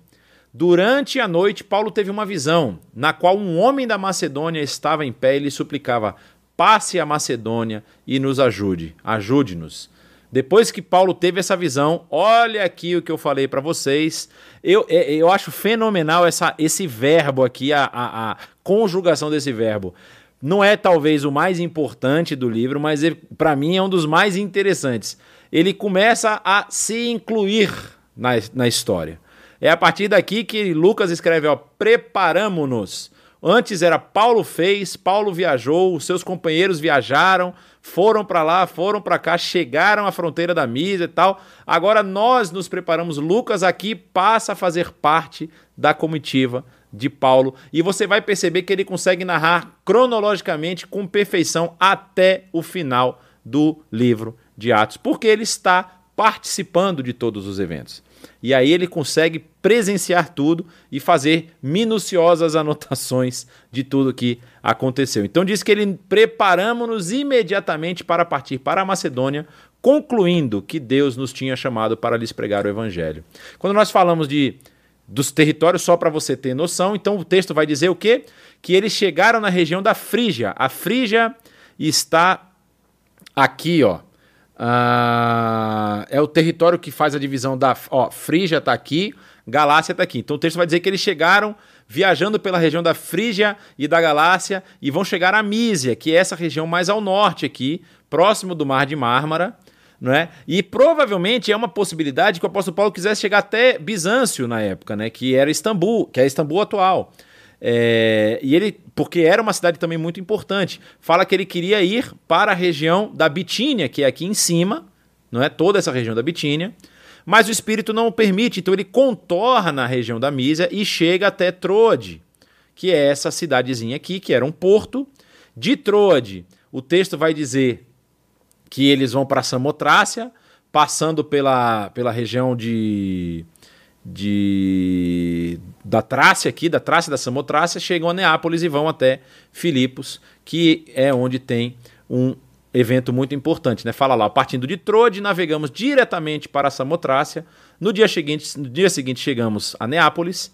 Durante a noite, Paulo teve uma visão, na qual um homem da Macedônia estava em pé e lhe suplicava: passe a Macedônia e nos ajude, ajude-nos. Depois que Paulo teve essa visão, olha aqui o que eu falei para vocês. Eu, é, eu acho fenomenal essa, esse verbo aqui, a, a, a conjugação desse verbo. Não é talvez o mais importante do livro, mas para mim é um dos mais interessantes. Ele começa a se incluir na, na história. É a partir daqui que Lucas escreve: ó, preparamo-nos. Antes era Paulo fez, Paulo viajou, seus companheiros viajaram, foram para lá, foram para cá, chegaram à fronteira da Mísia e tal. Agora nós nos preparamos. Lucas aqui passa a fazer parte da comitiva de Paulo e você vai perceber que ele consegue narrar cronologicamente com perfeição até o final do livro de Atos, porque ele está participando de todos os eventos. E aí ele consegue presenciar tudo e fazer minuciosas anotações de tudo que aconteceu. Então diz que ele preparamos-nos imediatamente para partir para a Macedônia, concluindo que Deus nos tinha chamado para lhes pregar o evangelho. Quando nós falamos de dos territórios só para você ter noção, então o texto vai dizer o quê? Que eles chegaram na região da Frígia. A Frígia está aqui, ó. Uh, é o território que faz a divisão da. Ó, Frígia está aqui, Galácia está aqui. Então o texto vai dizer que eles chegaram viajando pela região da Frígia e da Galácia e vão chegar a Mísia, que é essa região mais ao norte aqui, próximo do Mar de Mármara. É? E provavelmente é uma possibilidade que o apóstolo Paulo quisesse chegar até Bizâncio na época, né? que era Istambul, que é Istambul atual. É, e ele, porque era uma cidade também muito importante, fala que ele queria ir para a região da Bitínia, que é aqui em cima, não é? Toda essa região da Bitínia, mas o espírito não o permite, então ele contorna a região da Mísia e chega até Troade, que é essa cidadezinha aqui, que era um porto. De Troade, o texto vai dizer que eles vão para Samotrácia, passando pela, pela região de de da Trácia aqui, da Trácia da Samotrácia, chegam a Neápolis e vão até Filipos, que é onde tem um evento muito importante, né? Fala lá, partindo de Trode, navegamos diretamente para Samotrácia. No dia seguinte, no dia seguinte chegamos a Neápolis.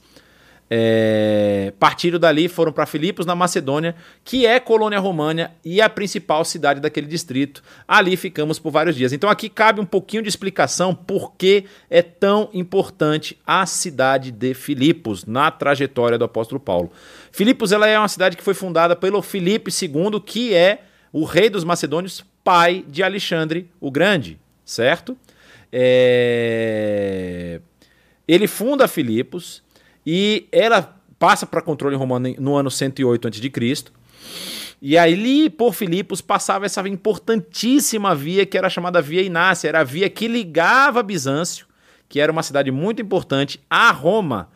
É, partiram dali, foram para Filipos, na Macedônia, que é colônia romana e a principal cidade daquele distrito. Ali ficamos por vários dias. Então aqui cabe um pouquinho de explicação por que é tão importante a cidade de Filipos na trajetória do apóstolo Paulo. Filipos ela é uma cidade que foi fundada pelo Filipe II, que é o rei dos macedônios, pai de Alexandre o Grande, certo? É... Ele funda Filipos e ela passa para controle romano no ano 108 a.C. E ali, por Filipos, passava essa importantíssima via que era chamada Via Inácia, era a via que ligava Bizâncio, que era uma cidade muito importante, a Roma,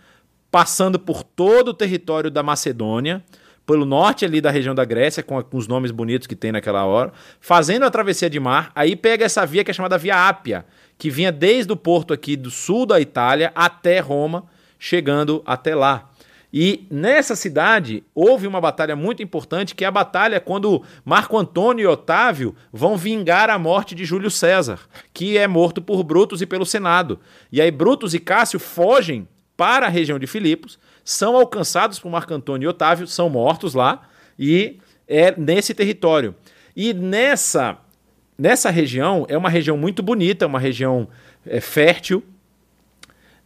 passando por todo o território da Macedônia, pelo norte ali da região da Grécia, com, os nomes bonitos que tem naquela hora, fazendo a travessia de mar, aí pega essa via que é chamada Via Ápia, que vinha desde o porto aqui do sul da Itália até Roma, chegando até lá. E nessa cidade houve uma batalha muito importante, que é a batalha quando Marco Antônio e Otávio vão vingar a morte de Júlio César, que é morto por Brutus e pelo Senado. E aí Brutus e Cássio fogem para a região de Filipos, são alcançados por Marco Antônio e Otávio, são mortos lá e é nesse território. E nessa nessa região é uma região muito bonita, uma região é, fértil,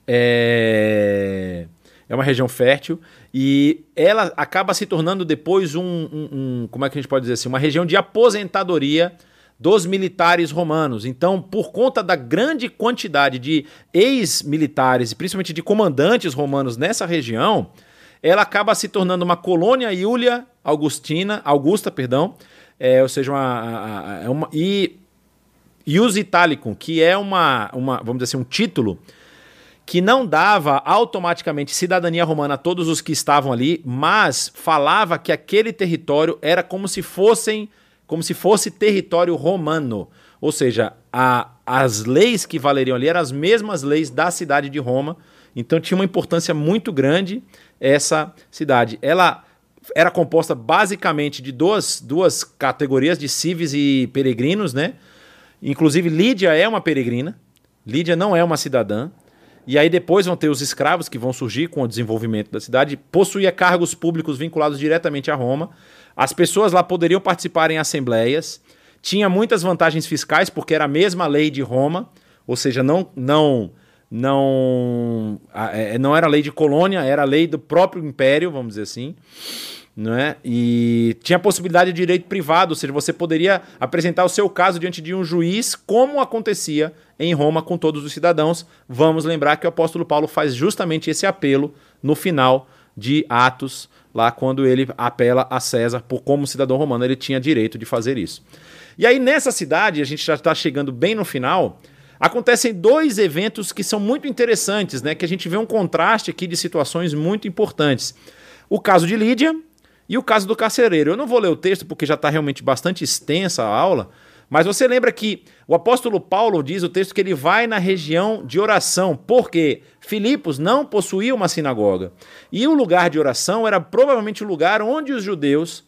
é, é uma região fértil e ela acaba se tornando depois um, um, um, como é que a gente pode dizer assim, uma região de aposentadoria dos militares romanos. Então, por conta da grande quantidade de ex-militares e principalmente de comandantes romanos nessa região, ela acaba se tornando uma colônia Iulia Augustina, Augusta, perdão, é, ou seja, uma, uma, uma e Ius Italicum, que é uma, uma, vamos dizer assim, um título que não dava automaticamente cidadania romana a todos os que estavam ali, mas falava que aquele território era como se fossem como se fosse território romano. Ou seja, a, as leis que valeriam ali eram as mesmas leis da cidade de Roma. Então tinha uma importância muito grande essa cidade. Ela era composta basicamente de duas, duas categorias de civis e peregrinos, né? Inclusive Lídia é uma peregrina. Lídia não é uma cidadã. E aí depois vão ter os escravos que vão surgir com o desenvolvimento da cidade, possuía cargos públicos vinculados diretamente a Roma. As pessoas lá poderiam participar em assembleias, tinha muitas vantagens fiscais porque era a mesma lei de Roma, ou seja, não não não é, não era lei de colônia, era lei do próprio império, vamos dizer assim não é? E tinha possibilidade de direito privado, ou seja, você poderia apresentar o seu caso diante de um juiz, como acontecia em Roma com todos os cidadãos. Vamos lembrar que o apóstolo Paulo faz justamente esse apelo no final de Atos, lá quando ele apela a César por como cidadão romano ele tinha direito de fazer isso. E aí nessa cidade, a gente já está chegando bem no final, acontecem dois eventos que são muito interessantes, né? Que a gente vê um contraste aqui de situações muito importantes. O caso de Lídia, e o caso do carcereiro, eu não vou ler o texto porque já está realmente bastante extensa a aula, mas você lembra que o apóstolo Paulo diz o texto que ele vai na região de oração, porque Filipos não possuía uma sinagoga. E o lugar de oração era provavelmente o lugar onde os judeus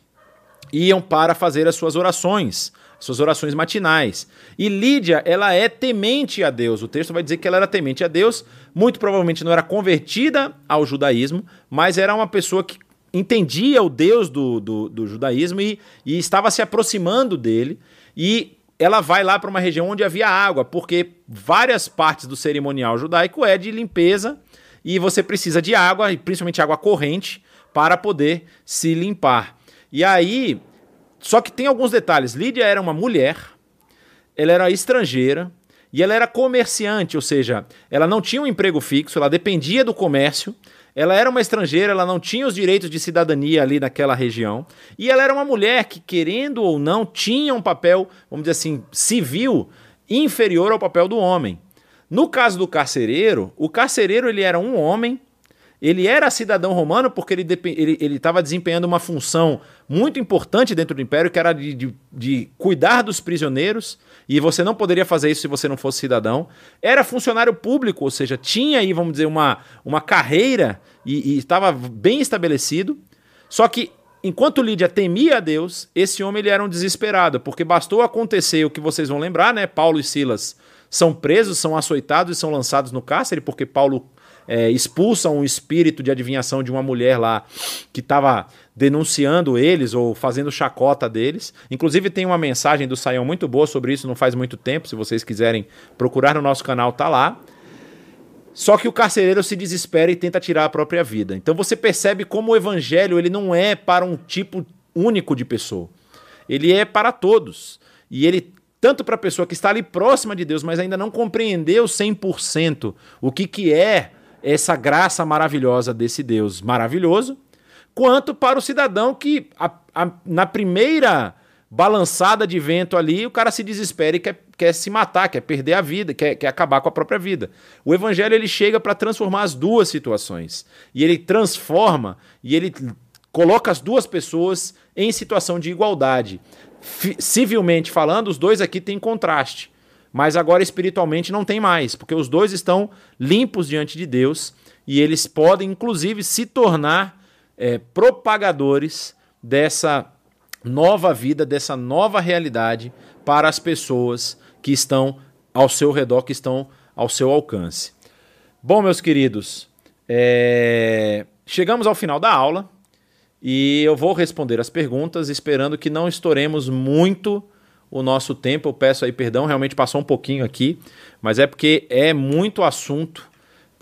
iam para fazer as suas orações, suas orações matinais. E Lídia, ela é temente a Deus. O texto vai dizer que ela era temente a Deus, muito provavelmente não era convertida ao judaísmo, mas era uma pessoa que entendia o Deus do, do, do judaísmo e, e estava se aproximando dele. E ela vai lá para uma região onde havia água, porque várias partes do cerimonial judaico é de limpeza e você precisa de água, e principalmente água corrente, para poder se limpar. E aí, só que tem alguns detalhes. Lídia era uma mulher, ela era estrangeira e ela era comerciante, ou seja, ela não tinha um emprego fixo, ela dependia do comércio ela era uma estrangeira, ela não tinha os direitos de cidadania ali naquela região. E ela era uma mulher que, querendo ou não, tinha um papel, vamos dizer assim, civil inferior ao papel do homem. No caso do carcereiro, o carcereiro ele era um homem ele era cidadão romano porque ele estava desempenhando uma função muito importante dentro do império, que era de, de, de, cuidar dos prisioneiros, e você não poderia fazer isso se você não fosse cidadão. Era funcionário público, ou seja, tinha aí, vamos dizer, uma, uma carreira e, estava bem estabelecido. Só que, enquanto Lídia temia a Deus, esse homem ele era um desesperado, porque bastou acontecer o que vocês vão lembrar, né? Paulo e Silas são presos, são açoitados e são lançados no cárcere, porque Paulo é, expulsam um espírito de adivinhação de uma mulher lá que estava denunciando eles ou fazendo chacota deles. Inclusive tem uma mensagem do Saião muito boa sobre isso, não faz muito tempo, se vocês quiserem procurar no nosso canal, tá lá. Só que o carcereiro se desespera e tenta tirar a própria vida. Então você percebe como o evangelho ele não é para um tipo único de pessoa. Ele é para todos. E ele tanto para a pessoa que está ali próxima de Deus, mas ainda não compreendeu 100% o que, que é essa graça maravilhosa desse Deus maravilhoso, quanto para o cidadão que, a, a, na primeira balançada de vento ali, o cara se desespera e quer, quer se matar, quer perder a vida, quer, quer acabar com a própria vida. O evangelho ele chega para transformar as duas situações. E ele transforma e ele coloca as duas pessoas em situação de igualdade. Civilmente falando, os dois aqui têm contraste. Mas agora espiritualmente não tem mais, porque os dois estão limpos diante de Deus e eles podem, inclusive, se tornar é, propagadores dessa nova vida, dessa nova realidade para as pessoas que estão ao seu redor, que estão ao seu alcance. Bom, meus queridos, é... chegamos ao final da aula. E eu vou responder as perguntas, esperando que não estouremos muito o nosso tempo. Eu peço aí perdão, realmente passou um pouquinho aqui, mas é porque é muito assunto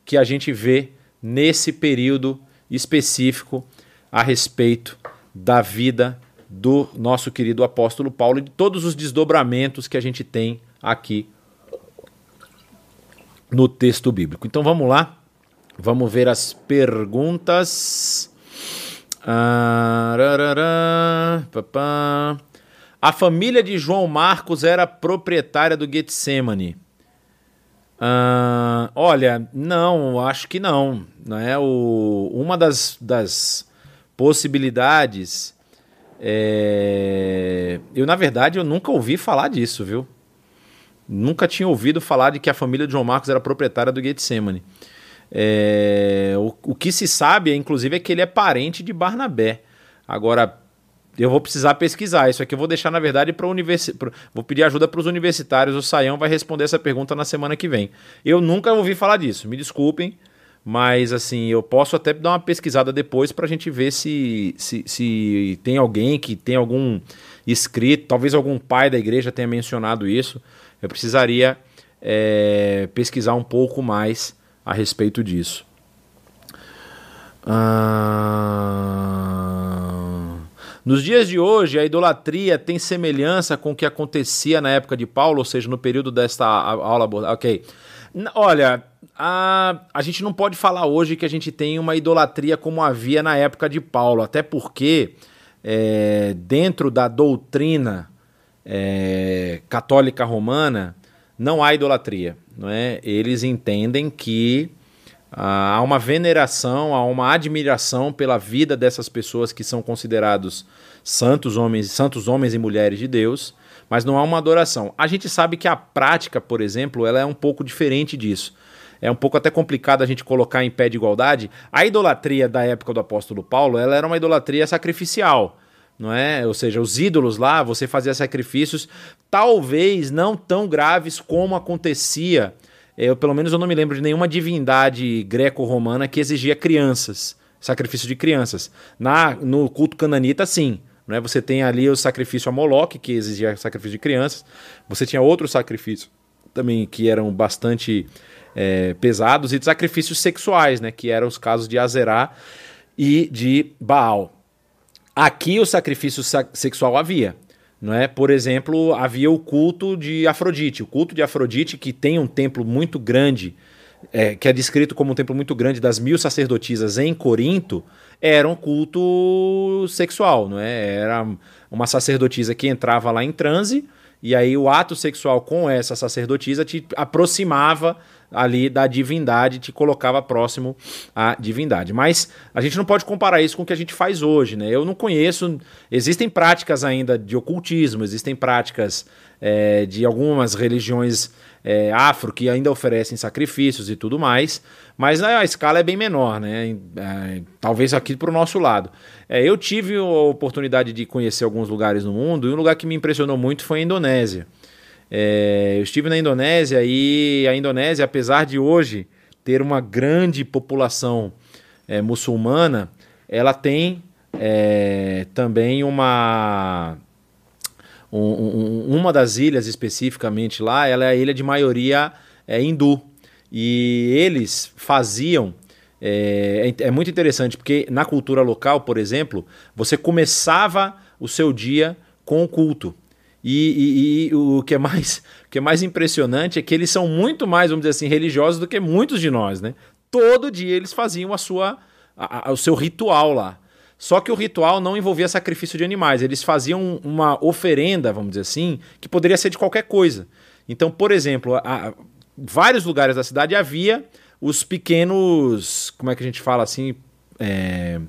que a gente vê nesse período específico a respeito da vida do nosso querido apóstolo Paulo e de todos os desdobramentos que a gente tem aqui no texto bíblico. Então vamos lá, vamos ver as perguntas. Ah, a família de João Marcos era proprietária do Getsemane. Ah, olha, não, acho que não. não é o, uma das, das possibilidades. É, eu, na verdade, eu nunca ouvi falar disso, viu? Nunca tinha ouvido falar de que a família de João Marcos era proprietária do Getsemane. É, o, o que se sabe, inclusive, é que ele é parente de Barnabé. Agora, eu vou precisar pesquisar. Isso aqui eu vou deixar, na verdade, para universi Vou pedir ajuda para os universitários. O Saião vai responder essa pergunta na semana que vem. Eu nunca ouvi falar disso, me desculpem. Mas, assim, eu posso até dar uma pesquisada depois para a gente ver se, se, se tem alguém que tem algum escrito, talvez algum pai da igreja tenha mencionado isso. Eu precisaria é, pesquisar um pouco mais a respeito disso. Ah... Nos dias de hoje, a idolatria tem semelhança com o que acontecia na época de Paulo, ou seja, no período desta aula. Ok. Olha, a, a gente não pode falar hoje que a gente tem uma idolatria como havia na época de Paulo, até porque é, dentro da doutrina é, católica romana não há idolatria não é? eles entendem que há uma veneração, há uma admiração pela vida dessas pessoas que são considerados santos homens, santos homens e mulheres de Deus, mas não há uma adoração. A gente sabe que a prática, por exemplo, ela é um pouco diferente disso. É um pouco até complicado a gente colocar em pé de igualdade. A idolatria da época do apóstolo Paulo, ela era uma idolatria sacrificial não é? Ou seja, os ídolos lá, você fazia sacrifícios, talvez não tão graves como acontecia. Eu, pelo menos eu não me lembro de nenhuma divindade greco-romana que exigia crianças, sacrifício de crianças. Na no culto cananita, sim. Né? Você tem ali o sacrifício a Moloque, que exigia sacrifício de crianças. Você tinha outros sacrifícios também que eram bastante é, pesados e sacrifícios sexuais, né? que eram os casos de Azerá e de Baal. Aqui o sacrifício sexual havia. É? Por exemplo, havia o culto de Afrodite. O culto de Afrodite, que tem um templo muito grande, é, que é descrito como um templo muito grande das mil sacerdotisas em Corinto, era um culto sexual. Não é? Era uma sacerdotisa que entrava lá em transe, e aí o ato sexual com essa sacerdotisa te aproximava ali da divindade, te colocava próximo à divindade. Mas a gente não pode comparar isso com o que a gente faz hoje, né? Eu não conheço. Existem práticas ainda de ocultismo, existem práticas é, de algumas religiões é, afro que ainda oferecem sacrifícios e tudo mais, mas a escala é bem menor, né? É, talvez aqui para o nosso lado. É, eu tive a oportunidade de conhecer alguns lugares no mundo e um lugar que me impressionou muito foi a Indonésia. É, eu estive na Indonésia e a Indonésia, apesar de hoje ter uma grande população é, muçulmana, ela tem é, também uma um, um, uma das ilhas especificamente lá, ela é a ilha de maioria é, hindu e eles faziam é, é, muito interessante porque na cultura local, por exemplo, você começava o seu dia com o culto. E, e, e, o, que é mais, o que é mais impressionante é que eles são muito mais, vamos dizer assim, religiosos do que muitos de nós, né? Todo dia eles faziam a sua, a, a, o seu ritual lá. Só que o ritual não envolvia sacrifício de animais. Eles faziam uma oferenda, vamos dizer assim, que poderia ser de qualquer coisa. Então, por exemplo, a, vários lugares da cidade havia os pequenos, como é que a gente fala assim, é,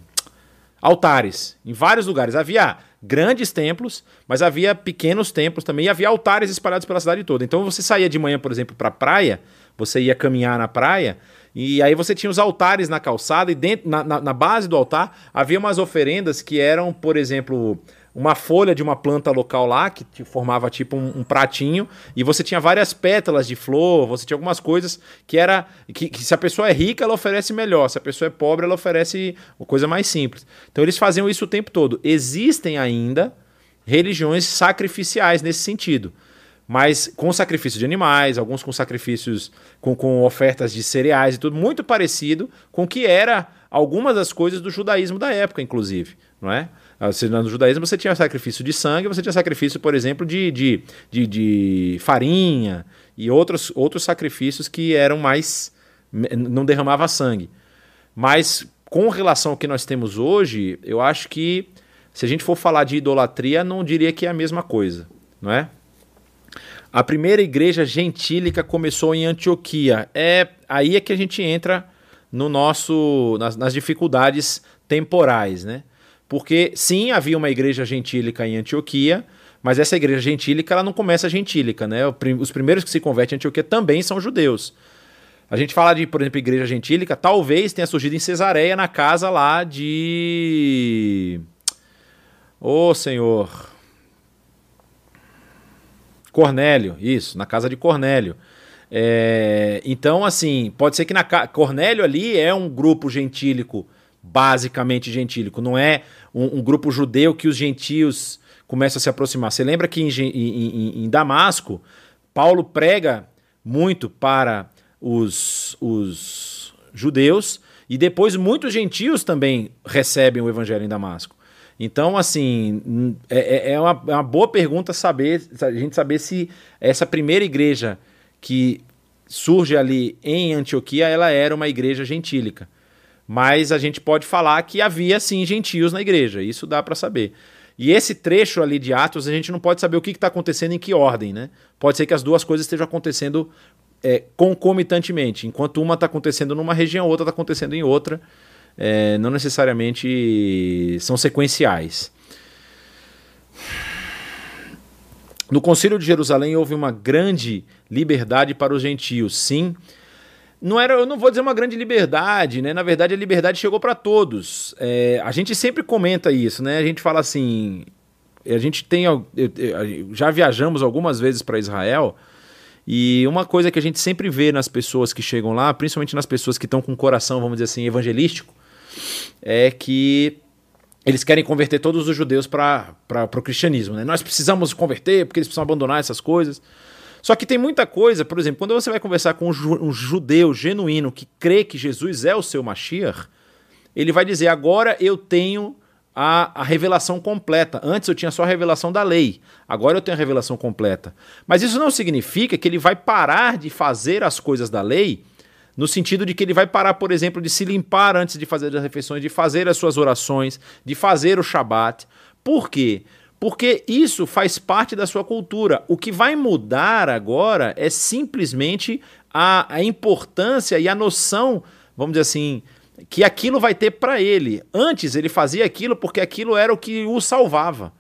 altares. Em vários lugares havia grandes templos, mas havia pequenos templos também e havia altares espalhados pela cidade toda. Então você saía de manhã, por exemplo, para a praia, você ia caminhar na praia e aí você tinha os altares na calçada e dentro, na, na, na base do altar havia umas oferendas que eram, por exemplo, uma folha de uma planta local lá, que formava tipo um, um, pratinho, e você tinha várias pétalas de flor, você tinha algumas coisas que era. Que, que, se a pessoa é rica, ela oferece melhor, se a pessoa é pobre, ela oferece uma coisa mais simples. Então eles faziam isso o tempo todo. Existem ainda religiões sacrificiais nesse sentido. Mas com sacrifício de animais, alguns com sacrifícios, com, com ofertas de cereais e tudo, muito parecido com o que era algumas das coisas do judaísmo da época, inclusive, não é? Ah, no judaísmo você tinha sacrifício de sangue, você tinha sacrifício, por exemplo, de, de, de, de farinha e outros, outros sacrifícios que eram mais. não derramava sangue. Mas com relação ao que nós temos hoje, eu acho que se a gente for falar de idolatria, não diria que é a mesma coisa, não é? A primeira igreja gentílica começou em Antioquia. É aí é que a gente entra no nosso nas, nas dificuldades temporais, né? Porque sim, havia uma igreja gentílica em Antioquia, mas essa igreja gentílica ela não começa gentílica, né? Os primeiros que se convertem em Antioquia também são judeus. A gente fala de, por exemplo, igreja gentílica, talvez tenha surgido em Cesareia, na casa lá de. Ô oh, Senhor. Cornélio, isso, na casa de Cornélio. É, então, assim, pode ser que na Cornélio ali é um grupo gentílico basicamente gentílico, não é um, um, grupo judeu que os gentios começam a se aproximar. Você lembra que em, em, em Damasco, Paulo prega muito para os, os judeus e depois muitos gentios também recebem o evangelho em Damasco. Então, assim, é, é, é, uma, é uma boa pergunta saber, a gente saber se essa primeira igreja que surge ali em Antioquia, ela era uma igreja gentílica. Mas a gente pode falar que havia sim gentios na igreja, isso dá para saber. E esse trecho ali de Atos, a gente não pode saber o que está acontecendo em que ordem, né? Pode ser que as duas coisas estejam acontecendo é, concomitantemente. Enquanto uma está acontecendo numa região, outra está acontecendo em outra. É, não necessariamente são sequenciais. No Concílio de Jerusalém houve uma grande liberdade para os gentios, sim, não era, eu não vou dizer uma grande liberdade, né? Na verdade, a liberdade chegou para todos. É, a gente sempre comenta isso, né? A gente fala assim, a gente tem, já viajamos algumas vezes para Israel e uma coisa que a gente sempre vê nas pessoas que chegam lá, principalmente nas pessoas que estão com o coração, vamos dizer assim, evangelístico, é que eles querem converter todos os judeus para o cristianismo. Né? Nós precisamos converter porque eles precisam abandonar essas coisas. Só que tem muita coisa, por exemplo, quando você vai conversar com um judeu genuíno que crê que Jesus é o seu Mashiach, ele vai dizer: agora eu tenho a, a, revelação completa. Antes eu tinha só a revelação da lei, agora eu tenho a revelação completa. Mas isso não significa que ele vai parar de fazer as coisas da lei, no sentido de que ele vai parar, por exemplo, de se limpar antes de fazer as refeições, de fazer as suas orações, de fazer o Shabat. Por quê? Porque isso faz parte da sua cultura. O que vai mudar agora é simplesmente a, a importância e a noção, vamos dizer assim, que aquilo vai ter para ele. Antes ele fazia aquilo porque aquilo era o que o salvava.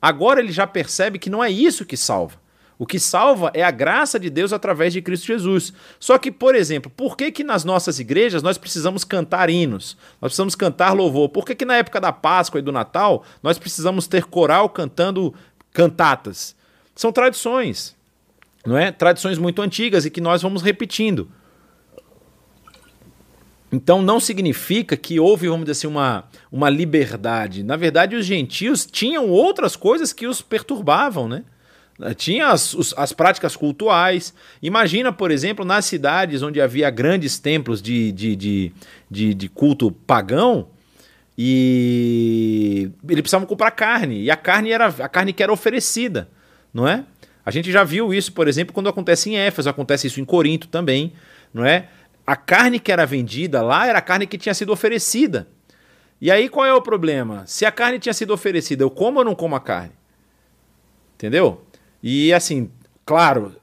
Agora ele já percebe que não é isso que salva. O que salva é a graça de Deus através de Cristo Jesus. Só que, por exemplo, por que, que nas nossas igrejas nós precisamos cantar hinos? Nós precisamos cantar louvor? Por que, que na época da Páscoa e do Natal nós precisamos ter coral cantando cantatas? São tradições, não é? Tradições muito antigas e que nós vamos repetindo. Então não significa que houve, vamos dizer assim, uma, uma liberdade. Na verdade, os gentios tinham outras coisas que os perturbavam, né? Tinha as, os, as práticas cultuais. Imagina, por exemplo, nas cidades onde havia grandes templos de, de, de, de, de culto pagão, e eles precisavam comprar carne, e a carne era a carne que era oferecida, não é? A gente já viu isso, por exemplo, quando acontece em Éfeso, acontece isso em Corinto também, não é? A carne que era vendida lá era a carne que tinha sido oferecida. E aí qual é o problema? Se a carne tinha sido oferecida, eu como ou não como a carne? Entendeu? E assim, claro,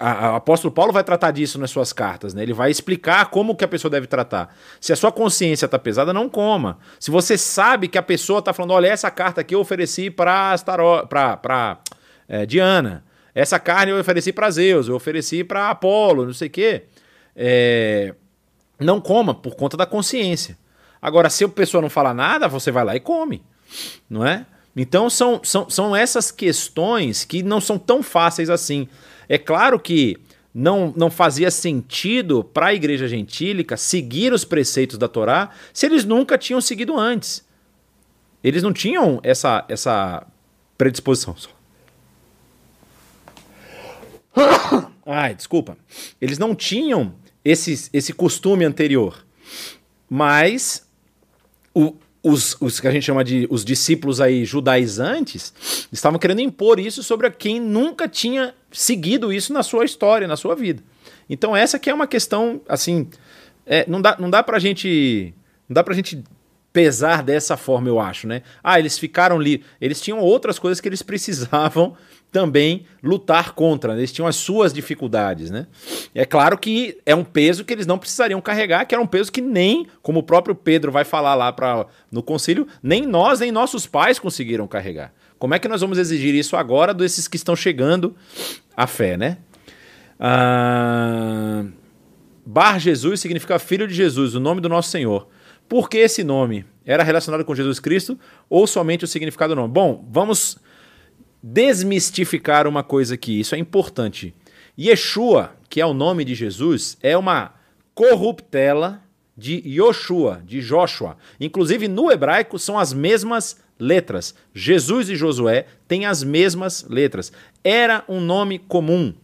o apóstolo Paulo vai tratar disso nas suas cartas, né? Ele vai explicar como que a pessoa deve tratar. Se a sua consciência está pesada, não coma. Se você sabe que a pessoa está falando, olha, essa carta aqui eu ofereci para para é, Diana, essa carne eu ofereci para Zeus, eu ofereci para Apolo, não sei o quê. É, não coma por conta da consciência. Agora, se a pessoa não fala nada, você vai lá e come, não é? Então são, são, são essas questões que não são tão fáceis assim. É claro que não, não fazia sentido para a igreja gentílica seguir os preceitos da Torá se eles nunca tinham seguido antes. Eles não tinham essa, essa predisposição. Ai, desculpa. Eles não tinham esse, esse costume anterior. Mas o, os, os, que a gente chama de os discípulos aí judaizantes estavam querendo impor isso sobre quem nunca tinha seguido isso na sua história, na sua vida. Então essa que é uma questão, assim, é, não dá, não dá pra gente, não dá pra gente pesar dessa forma, eu acho, né? Ah, eles ficaram ali, eles tinham outras coisas que eles precisavam também lutar contra, né? eles tinham as suas dificuldades, né? É claro que é um peso que eles não precisariam carregar, que era um peso que nem, como o próprio Pedro vai falar lá para no concílio, nem nós nem nossos pais conseguiram carregar. Como é que nós vamos exigir isso agora desses que estão chegando à fé, né? Ah, Bar Jesus significa filho de Jesus, o nome do nosso Senhor. Por que esse nome? Era relacionado com Jesus Cristo ou somente o significado do nome? Bom, vamos desmistificar uma coisa aqui, isso é importante. Yeshua, que é o nome de Jesus, é uma corruptela de Yoshua, de Joshua. Inclusive no hebraico são as mesmas letras. Jesus e Josué têm as mesmas letras. Era um nome comum.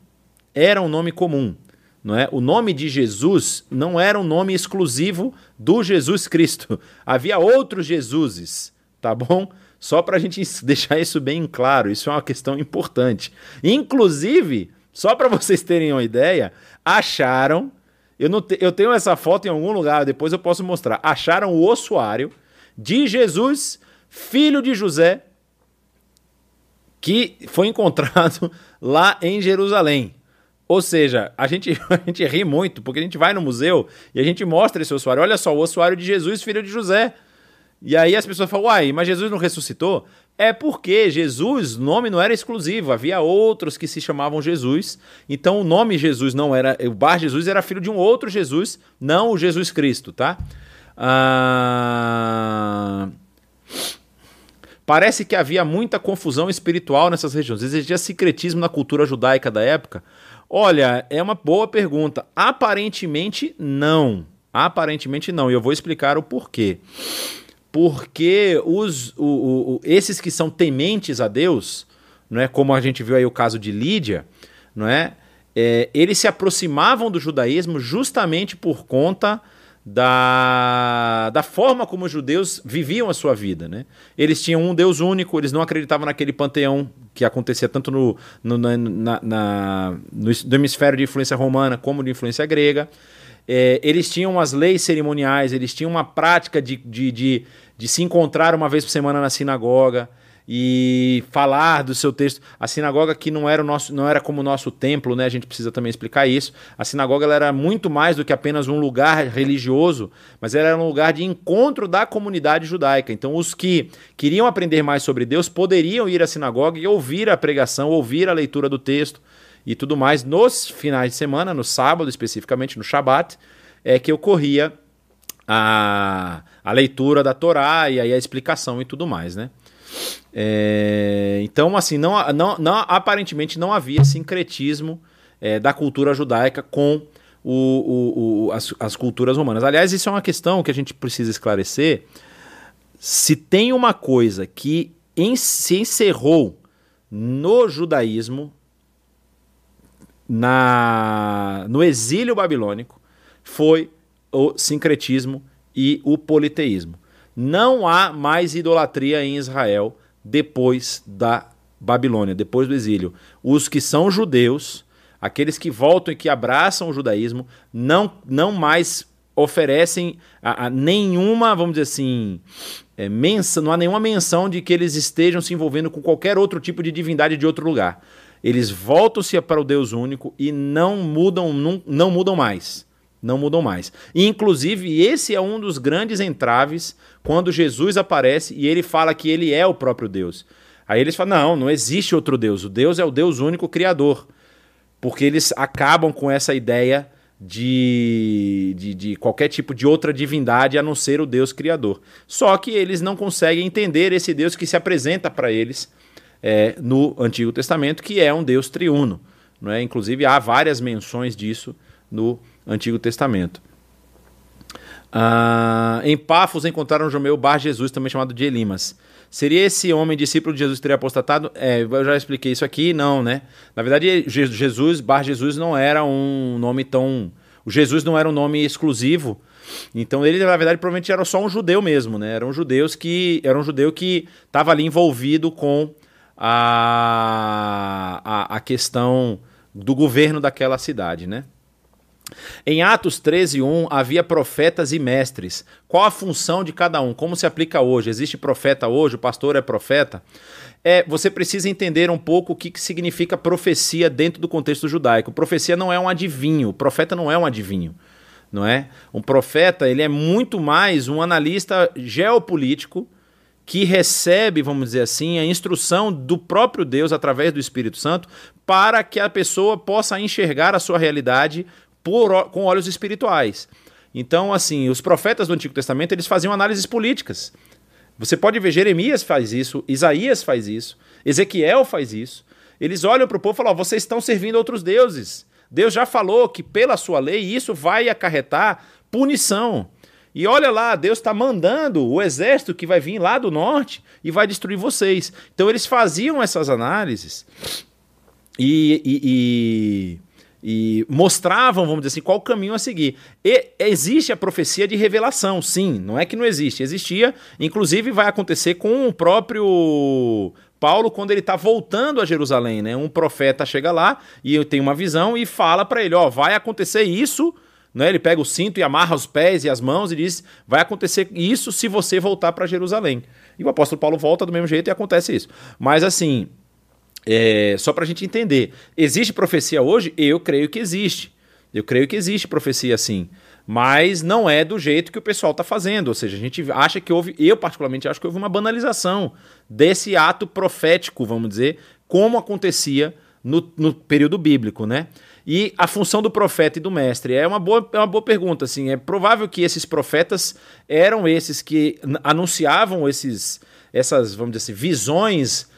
Era um nome comum. Não é? O nome de Jesus não era um nome exclusivo do Jesus Cristo. Havia outros Jesuses, tá bom? Só para a gente deixar isso bem claro, isso é uma questão importante. Inclusive, só para vocês terem uma ideia, acharam. Eu, não te, eu tenho essa foto em algum lugar, depois eu posso mostrar. Acharam o ossuário de Jesus, filho de José, que foi encontrado lá em Jerusalém. Ou seja, a gente, a gente ri muito, porque a gente vai no museu e a gente mostra esse ossuário. Olha só, o ossuário de Jesus, filho de José. E aí as pessoas falam, uai, mas Jesus não ressuscitou? É porque Jesus, nome não era exclusivo, havia outros que se chamavam Jesus. Então o nome Jesus não era. O Bar Jesus era filho de um outro Jesus, não o Jesus Cristo, tá? Ah... Parece que havia muita confusão espiritual nessas regiões. Existia secretismo na cultura judaica da época? Olha, é uma boa pergunta. Aparentemente não. Aparentemente não. E eu vou explicar o porquê porque os, o, o, esses que são tementes a Deus, não é como a gente viu aí o caso de Lídia, não é? é eles se aproximavam do judaísmo justamente por conta da, da forma como os judeus viviam a sua vida. Né? Eles tinham um Deus único, eles não acreditavam naquele panteão que acontecia tanto no, no, na, na, na no, no hemisfério de influência romana como de influência grega. É, eles tinham as leis cerimoniais, eles tinham uma prática de, de, de de se encontrar uma vez por semana na sinagoga e falar do seu texto. A sinagoga que não era o nosso, não era como o nosso templo, né? A gente precisa também explicar isso. A sinagoga era muito mais do que apenas um lugar religioso, mas era um lugar de encontro da comunidade judaica. Então, os que queriam aprender mais sobre Deus poderiam ir à sinagoga e ouvir a pregação, ouvir a leitura do texto e tudo mais nos finais de semana, no sábado especificamente, no Shabat, é que ocorria a, a leitura da Torá e aí a explicação e tudo mais, né? É, então, assim, não, não, não, aparentemente não havia sincretismo é, da cultura judaica com o, o, o, as, as culturas romanas. Aliás, isso é uma questão que a gente precisa esclarecer. Se tem uma coisa que se encerrou no judaísmo, na, no exílio babilônico, foi o sincretismo e o politeísmo. Não há mais idolatria em Israel depois da Babilônia, depois do exílio. Os que são judeus aqueles que voltam e que abraçam o judaísmo, não, não mais oferecem a, a nenhuma, vamos dizer assim, é, mensa, não há nenhuma menção de que eles estejam se envolvendo com qualquer outro tipo de divindade de outro lugar. Eles voltam-se para o Deus único e não mudam, não, não mudam mais. Não mudam mais. E, inclusive, esse é um dos grandes entraves quando Jesus aparece e ele fala que ele é o próprio Deus. Aí eles falam: não, não existe outro Deus. O Deus é o Deus único criador porque eles acabam com essa ideia de, de, de, qualquer tipo de outra divindade a não ser o Deus Criador. Só que eles não conseguem entender esse Deus que se apresenta para eles é, no Antigo Testamento, que é um Deus triuno. Não é? Inclusive, há várias menções disso no Antigo Testamento. Ah, em Pafos encontraram Jomeu Bar Jesus, também chamado de Elimas. Seria esse homem discípulo de Jesus teria apostatado? É, eu já expliquei isso aqui, não, né? Na verdade, Jesus, Bar Jesus não era um nome tão. O Jesus não era um nome exclusivo. Então ele, na verdade, provavelmente era só um judeu mesmo, né? Eram judeus que. Era um judeu que estava ali envolvido com a, a, a questão do governo daquela cidade, né? Em Atos 13, 1, havia profetas e mestres. Qual a função de cada um? Como se aplica hoje? Existe profeta hoje? O pastor é profeta? É, você precisa entender um pouco o que, que significa profecia dentro do contexto judaico. Profecia não é um adivinho, o profeta não é um adivinho. Não é? Um profeta ele é muito mais um analista geopolítico que recebe, vamos dizer assim, a instrução do próprio Deus através do Espírito Santo para que a pessoa possa enxergar a sua realidade por, com olhos espirituais. Então, assim, os profetas do Antigo Testamento, eles faziam análises políticas. Você pode ver, Jeremias faz isso, Isaías faz isso, Ezequiel faz isso. Eles olham para o povo e falam: oh, vocês estão servindo outros deuses. Deus já falou que, pela sua lei, isso vai acarretar punição. E olha lá, Deus está mandando o exército que vai vir lá do norte e vai destruir vocês. Então eles faziam essas análises e, e, e mostravam, vamos dizer assim, qual o caminho a seguir. E existe a profecia de revelação, sim, não é que não existe, existia, inclusive vai acontecer com o próprio Paulo quando ele está voltando a Jerusalém, né? Um profeta chega lá e tem uma visão e fala para ele, ó, vai acontecer isso, né? Ele pega o cinto e amarra os pés e as mãos e diz, vai acontecer isso se você voltar para Jerusalém. E o apóstolo Paulo volta do mesmo jeito e acontece isso. Mas assim, é, só para a gente entender, existe profecia hoje? Eu creio que existe. Eu creio que existe profecia sim. Mas não é do jeito que o pessoal está fazendo. Ou seja, a gente acha que houve, eu particularmente acho que houve uma banalização desse ato profético, vamos dizer, como acontecia no, no período bíblico, né? E a função do profeta e do mestre é uma boa, é uma boa pergunta. Assim, é provável que esses profetas eram esses que anunciavam esses, essas, vamos dizer assim, visões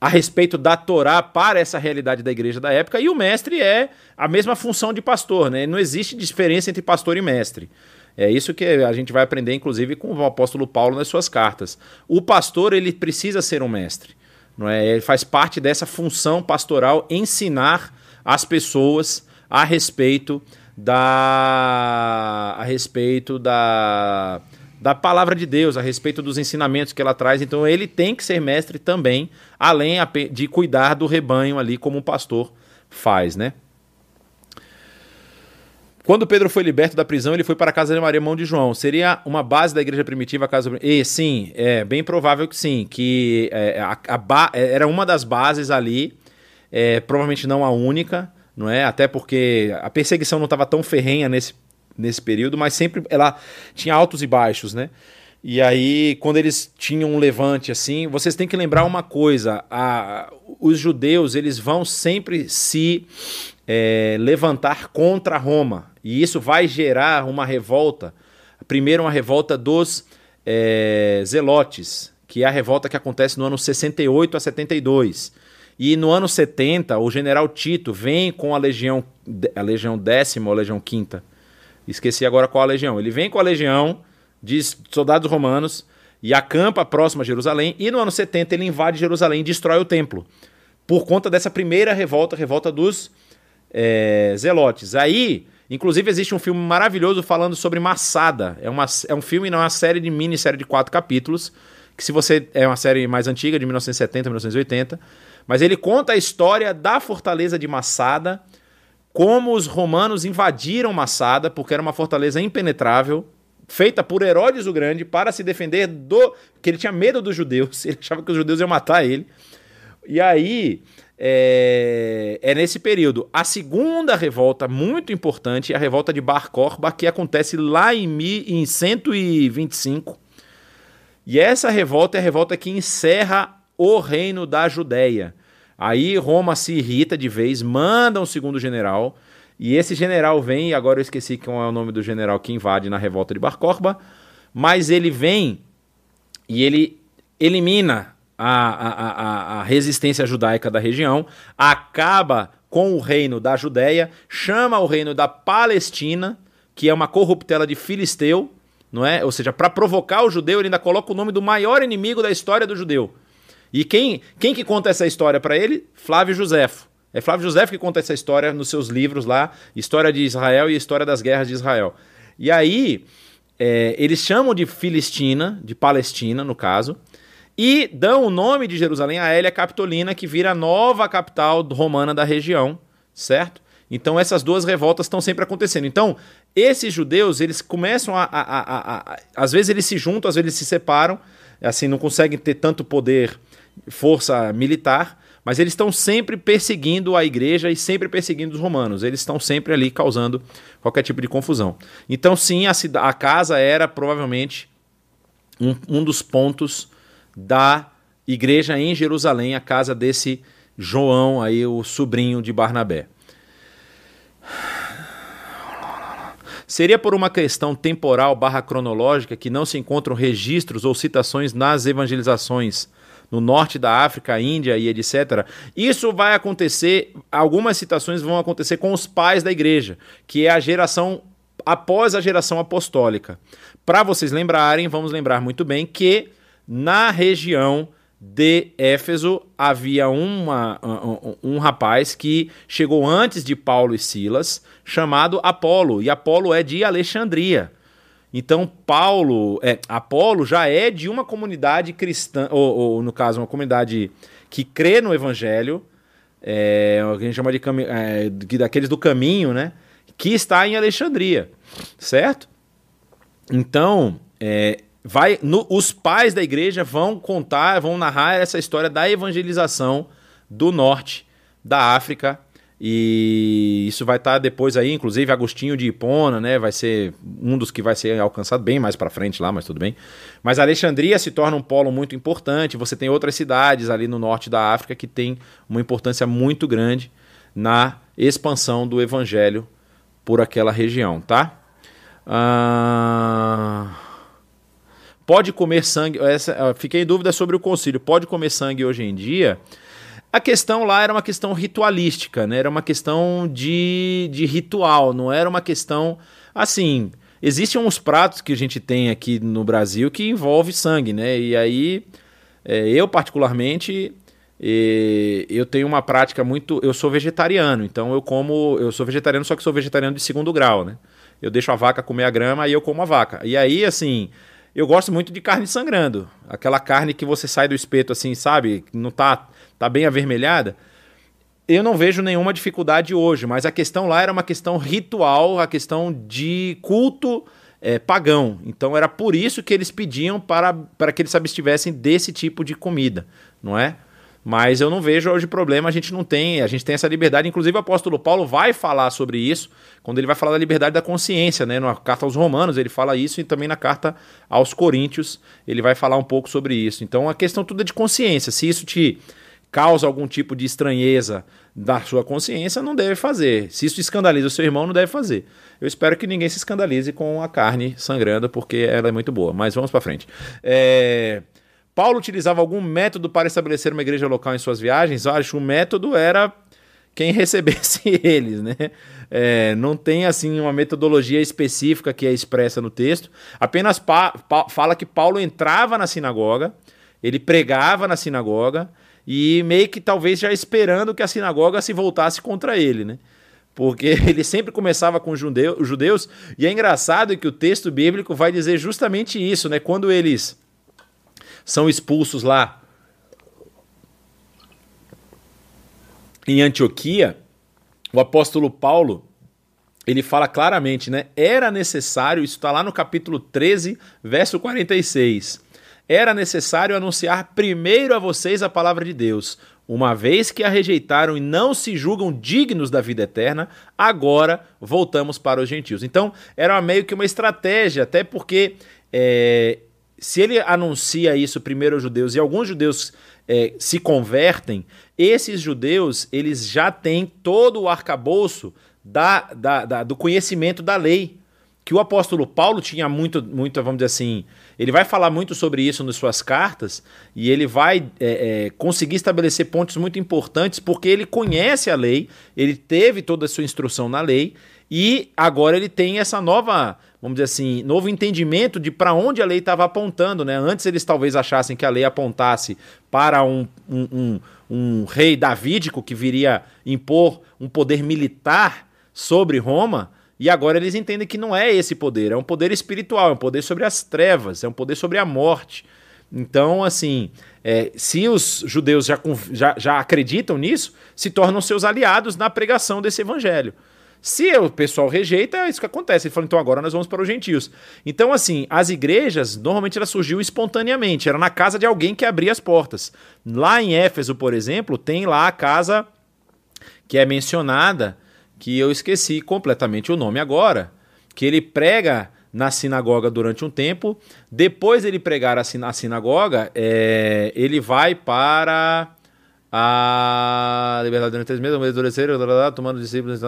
a respeito da Torá para essa realidade da igreja da época, e o mestre é a mesma função de pastor, né? Não existe diferença entre pastor e mestre. É isso que a gente vai aprender, inclusive, com o apóstolo Paulo nas suas cartas. O pastor, ele precisa ser um mestre. Não é? Ele faz parte dessa função pastoral ensinar as pessoas a respeito da a respeito da da palavra de Deus, a respeito dos ensinamentos que ela traz. Então ele tem que ser mestre também, além de cuidar do rebanho ali como um pastor faz, né? Quando Pedro foi liberto da prisão, ele foi para a casa de Maria, mão de João. Seria uma base da igreja primitiva a casa E sim, é bem provável que sim, que é, a, a é, era uma das bases ali, é, provavelmente não a única, não é? Até porque a perseguição não estava tão ferrenha nesse nesse período, mas sempre ela tinha altos e baixos, né? E aí, quando eles tinham um levante assim, vocês têm que lembrar uma coisa: a, os judeus eles vão sempre se é, levantar contra Roma, e isso vai gerar uma revolta. Primeiro, uma revolta dos é, zelotes, que é a revolta que acontece no ano 68 a 72. E no ano 70, o general Tito vem com a legião a legião décima ou a legião quinta. Esqueci agora qual a legião. Ele vem com a legião de soldados romanos e acampa próximo a Jerusalém. E no ano 70 ele invade Jerusalém e destrói o templo. Por conta dessa primeira revolta, revolta dos é, zelotes. Aí, inclusive, existe um filme maravilhoso falando sobre Massada. É, uma, é um filme, não é uma série de minissérie de quatro capítulos. Que se você. É uma série mais antiga, de 1970, 1980. Mas ele conta a história da fortaleza de Massada como os romanos invadiram Massada, porque era uma fortaleza impenetrável, feita por Herodes o Grande para se defender do. que ele tinha medo dos judeus, ele achava que os judeus iam matar ele. E aí. É, é nesse período. A segunda revolta, muito importante, é a revolta de Bar Korba, que acontece lá em, em 125. E essa revolta é a revolta que encerra o reino da Judéia. Aí Roma se irrita de vez, manda um segundo general, e esse general vem, e agora eu esqueci qual é o nome do general que invade na revolta de Bar Korba, mas ele vem e ele elimina a, a, a, a resistência judaica da região, acaba com o reino da Judéia, chama o reino da Palestina, que é uma corruptela de Filisteu, não é? Ou seja, para provocar o judeu, ele ainda coloca o nome do maior inimigo da história do judeu, e quem, quem que conta essa história para ele? Flávio Josefo. É Flávio Josefo que conta essa história nos seus livros lá, História de Israel e História das Guerras de Israel. E aí, é, eles chamam de Filistina, de Palestina, no caso, e dão o nome de Jerusalém a Hélia Capitolina, que vira a nova capital romana da região, certo? Então essas duas revoltas estão sempre acontecendo. Então, esses judeus, eles começam a, a, a, a, Às vezes eles se juntam, às vezes eles se separam, assim, não conseguem ter tanto poder força militar, mas eles estão sempre perseguindo a igreja e sempre perseguindo os romanos. Eles estão sempre ali causando qualquer tipo de confusão. Então, sim, a, a casa era provavelmente um, um dos pontos da igreja em Jerusalém, a casa desse João, aí, o sobrinho de Barnabé. Seria por uma questão temporal barra cronológica que não se encontram registros ou citações nas evangelizações no norte da África, Índia e etc. Isso vai acontecer, algumas citações vão acontecer com os pais da igreja, que é a geração após a geração apostólica. Para vocês lembrarem, vamos lembrar muito bem que na região de Éfeso havia uma, um, um, rapaz que chegou antes de Paulo e Silas, chamado Apolo, e Apolo é de Alexandria. Então, Paulo, é, Apolo já é de uma comunidade cristã, ou, ou no caso, uma comunidade que crê no evangelho, é, a gente chama de é, daqueles do caminho, né? Que está em Alexandria, certo? Então, é, vai, no, os pais da igreja vão contar, vão narrar essa história da evangelização do norte da África e isso vai estar tá depois aí, inclusive Agostinho de Hipona, né? Vai ser um dos que vai ser alcançado bem mais para frente lá, mas tudo bem. Mas Alexandria se torna um polo muito importante. Você tem outras cidades ali no norte da África que tem uma importância muito grande na expansão do evangelho por aquela região, tá? Ah... Pode comer sangue. Essa, fiquei em dúvida sobre o concílio. Pode comer sangue hoje em dia? A questão lá era uma questão ritualística, né? Era uma questão de, de ritual, não era uma questão assim. Existem uns pratos que a gente tem aqui no Brasil que envolve sangue, né? E aí, é, eu particularmente, é, eu tenho uma prática muito. Eu sou vegetariano, então eu como. Eu sou vegetariano, só que sou vegetariano de segundo grau, né? Eu deixo a vaca comer a grama e eu como a vaca. E aí, assim, eu gosto muito de carne sangrando. Aquela carne que você sai do espeto assim, sabe? Não tá tá bem avermelhada, eu não vejo nenhuma dificuldade hoje, mas a questão lá era uma questão ritual, a questão de culto é, pagão. Então era por isso que eles pediam para, para que eles se abstivessem desse tipo de comida, não é? Mas eu não vejo hoje problema, a gente não tem, a gente tem essa liberdade. Inclusive, o apóstolo Paulo vai falar sobre isso quando ele vai falar da liberdade da consciência, né? Na carta aos Romanos ele fala isso e também na carta aos Coríntios ele vai falar um pouco sobre isso. Então a questão tudo é de consciência. Se isso te causa algum tipo de estranheza da sua consciência, não deve fazer. Se isso escandaliza o seu irmão, não deve fazer. Eu espero que ninguém se escandalize com a carne sangrando, porque ela é muito boa. Mas vamos para frente. É... Paulo utilizava algum método para estabelecer uma igreja local em suas viagens? Eu acho que o método era quem recebesse eles, né? É, não tem assim uma metodologia específica que é expressa no texto. Apenas pa, pa, fala que Paulo entrava na sinagoga, ele pregava na sinagoga e meio que talvez já esperando que a sinagoga se voltasse contra ele, né? Porque ele sempre começava com os judeus, e é engraçado que o texto bíblico vai dizer justamente isso, né? Quando eles são expulsos lá em Antioquia, o apóstolo Paulo, ele fala claramente, né? Era necessário, isso está lá no capítulo 13, verso 46. Era necessário anunciar primeiro a vocês a palavra de Deus. Uma vez que a rejeitaram e não se julgam dignos da vida eterna, agora voltamos para os gentios. Então, era meio que uma estratégia, até porque é, se ele anuncia isso primeiro aos judeus e alguns judeus é, se convertem, esses judeus eles já têm todo o arcabouço da, da, da, do conhecimento da lei. Que o apóstolo Paulo tinha muito, muito, vamos dizer assim, ele vai falar muito sobre isso nas suas cartas e ele vai é, é, conseguir estabelecer pontos muito importantes porque ele conhece a lei, ele teve toda a sua instrução na lei e agora ele tem essa nova, vamos dizer assim, novo entendimento de para onde a lei estava apontando. Né? Antes eles talvez achassem que a lei apontasse para um, um, um, um rei davídico que viria impor um poder militar sobre Roma. E agora eles entendem que não é esse poder, é um poder espiritual, é um poder sobre as trevas, é um poder sobre a morte. Então, assim, é, se os judeus já, já, já acreditam nisso, se tornam seus aliados na pregação desse evangelho. Se o pessoal rejeita, é isso que acontece. Ele falou, então agora nós vamos para os gentios. Então, assim, as igrejas, normalmente ela surgiu espontaneamente. Era na casa de alguém que abria as portas. Lá em Éfeso, por exemplo, tem lá a casa que é mencionada, que eu esqueci completamente o nome agora, que ele prega na sinagoga durante um tempo. Depois ele pregar na sinagoga, é, ele vai para a liberdade durante três meses, endurecer, tomando discípulos,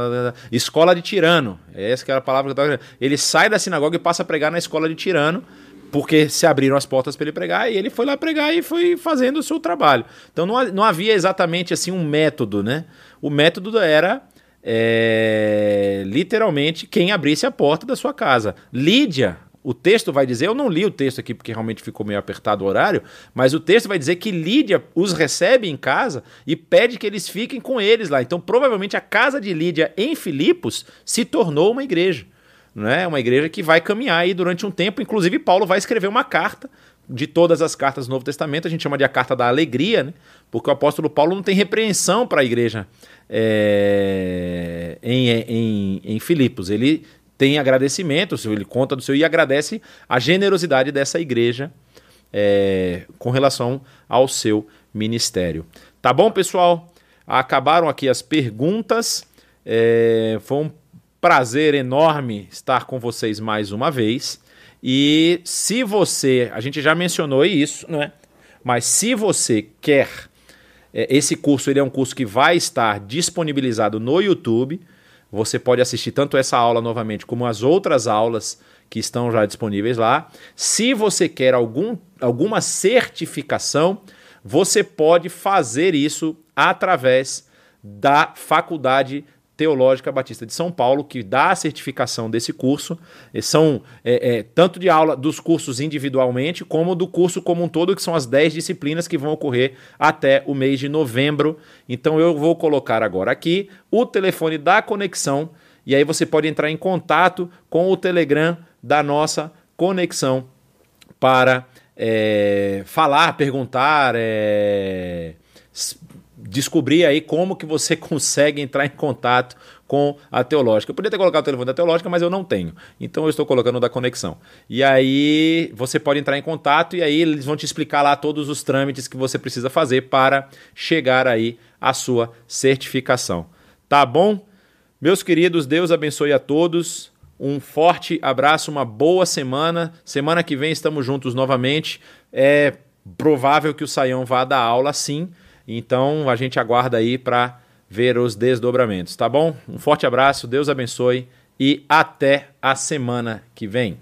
escola de tirano. Essa que era a palavra que eu estava Ele sai da sinagoga e passa a pregar na escola de tirano, porque se abriram as portas para ele pregar, e ele foi lá pregar e foi fazendo o seu trabalho. Então não, não havia exatamente assim um método, né? O método era é, literalmente quem abrisse a porta da sua casa. Lídia, o texto vai dizer, eu não li o texto aqui porque realmente ficou meio apertado o horário, mas o texto vai dizer que Lídia os recebe em casa e pede que eles fiquem com eles lá. Então, provavelmente a casa de Lídia em Filipos se tornou uma igreja. Né? Uma igreja que vai caminhar aí durante um tempo. Inclusive, Paulo vai escrever uma carta de todas as cartas do Novo Testamento, a gente chama de a carta da alegria, né? porque o apóstolo Paulo não tem repreensão para a igreja é, em, em, em Filipos. Ele tem agradecimento, ele conta do seu e agradece a generosidade dessa igreja é, com relação ao seu ministério. Tá bom, pessoal? Acabaram aqui as perguntas. É, foi um prazer enorme estar com vocês mais uma vez. E se você, a gente já mencionou isso, não é? Mas se você quer, esse curso ele é um curso que vai estar disponibilizado no YouTube. Você pode assistir tanto essa aula novamente como as outras aulas que estão já disponíveis lá. Se você quer algum, alguma certificação, você pode fazer isso através da Faculdade Teológica Batista de São Paulo, que dá a certificação desse curso. E são é, é, tanto de aula dos cursos individualmente, como do curso como um todo, que são as 10 disciplinas que vão ocorrer até o mês de novembro. Então eu vou colocar agora aqui o telefone da conexão, e aí você pode entrar em contato com o Telegram da nossa conexão para é, falar, perguntar, é, descobrir aí como que você consegue entrar em contato com a Teológica. Eu podia ter colocado o telefone da Teológica, mas eu não tenho. Então eu estou colocando da conexão. E aí você pode entrar em contato e aí eles vão te explicar lá todos os trâmites que você precisa fazer para chegar aí à sua certificação. Tá bom? Meus queridos, Deus abençoe a todos. Um forte abraço, uma boa semana. Semana que vem estamos juntos novamente. É provável que o Saião vá dar aula sim. Então a gente aguarda aí para ver os desdobramentos, tá bom? Um forte abraço, Deus abençoe e até a semana que vem.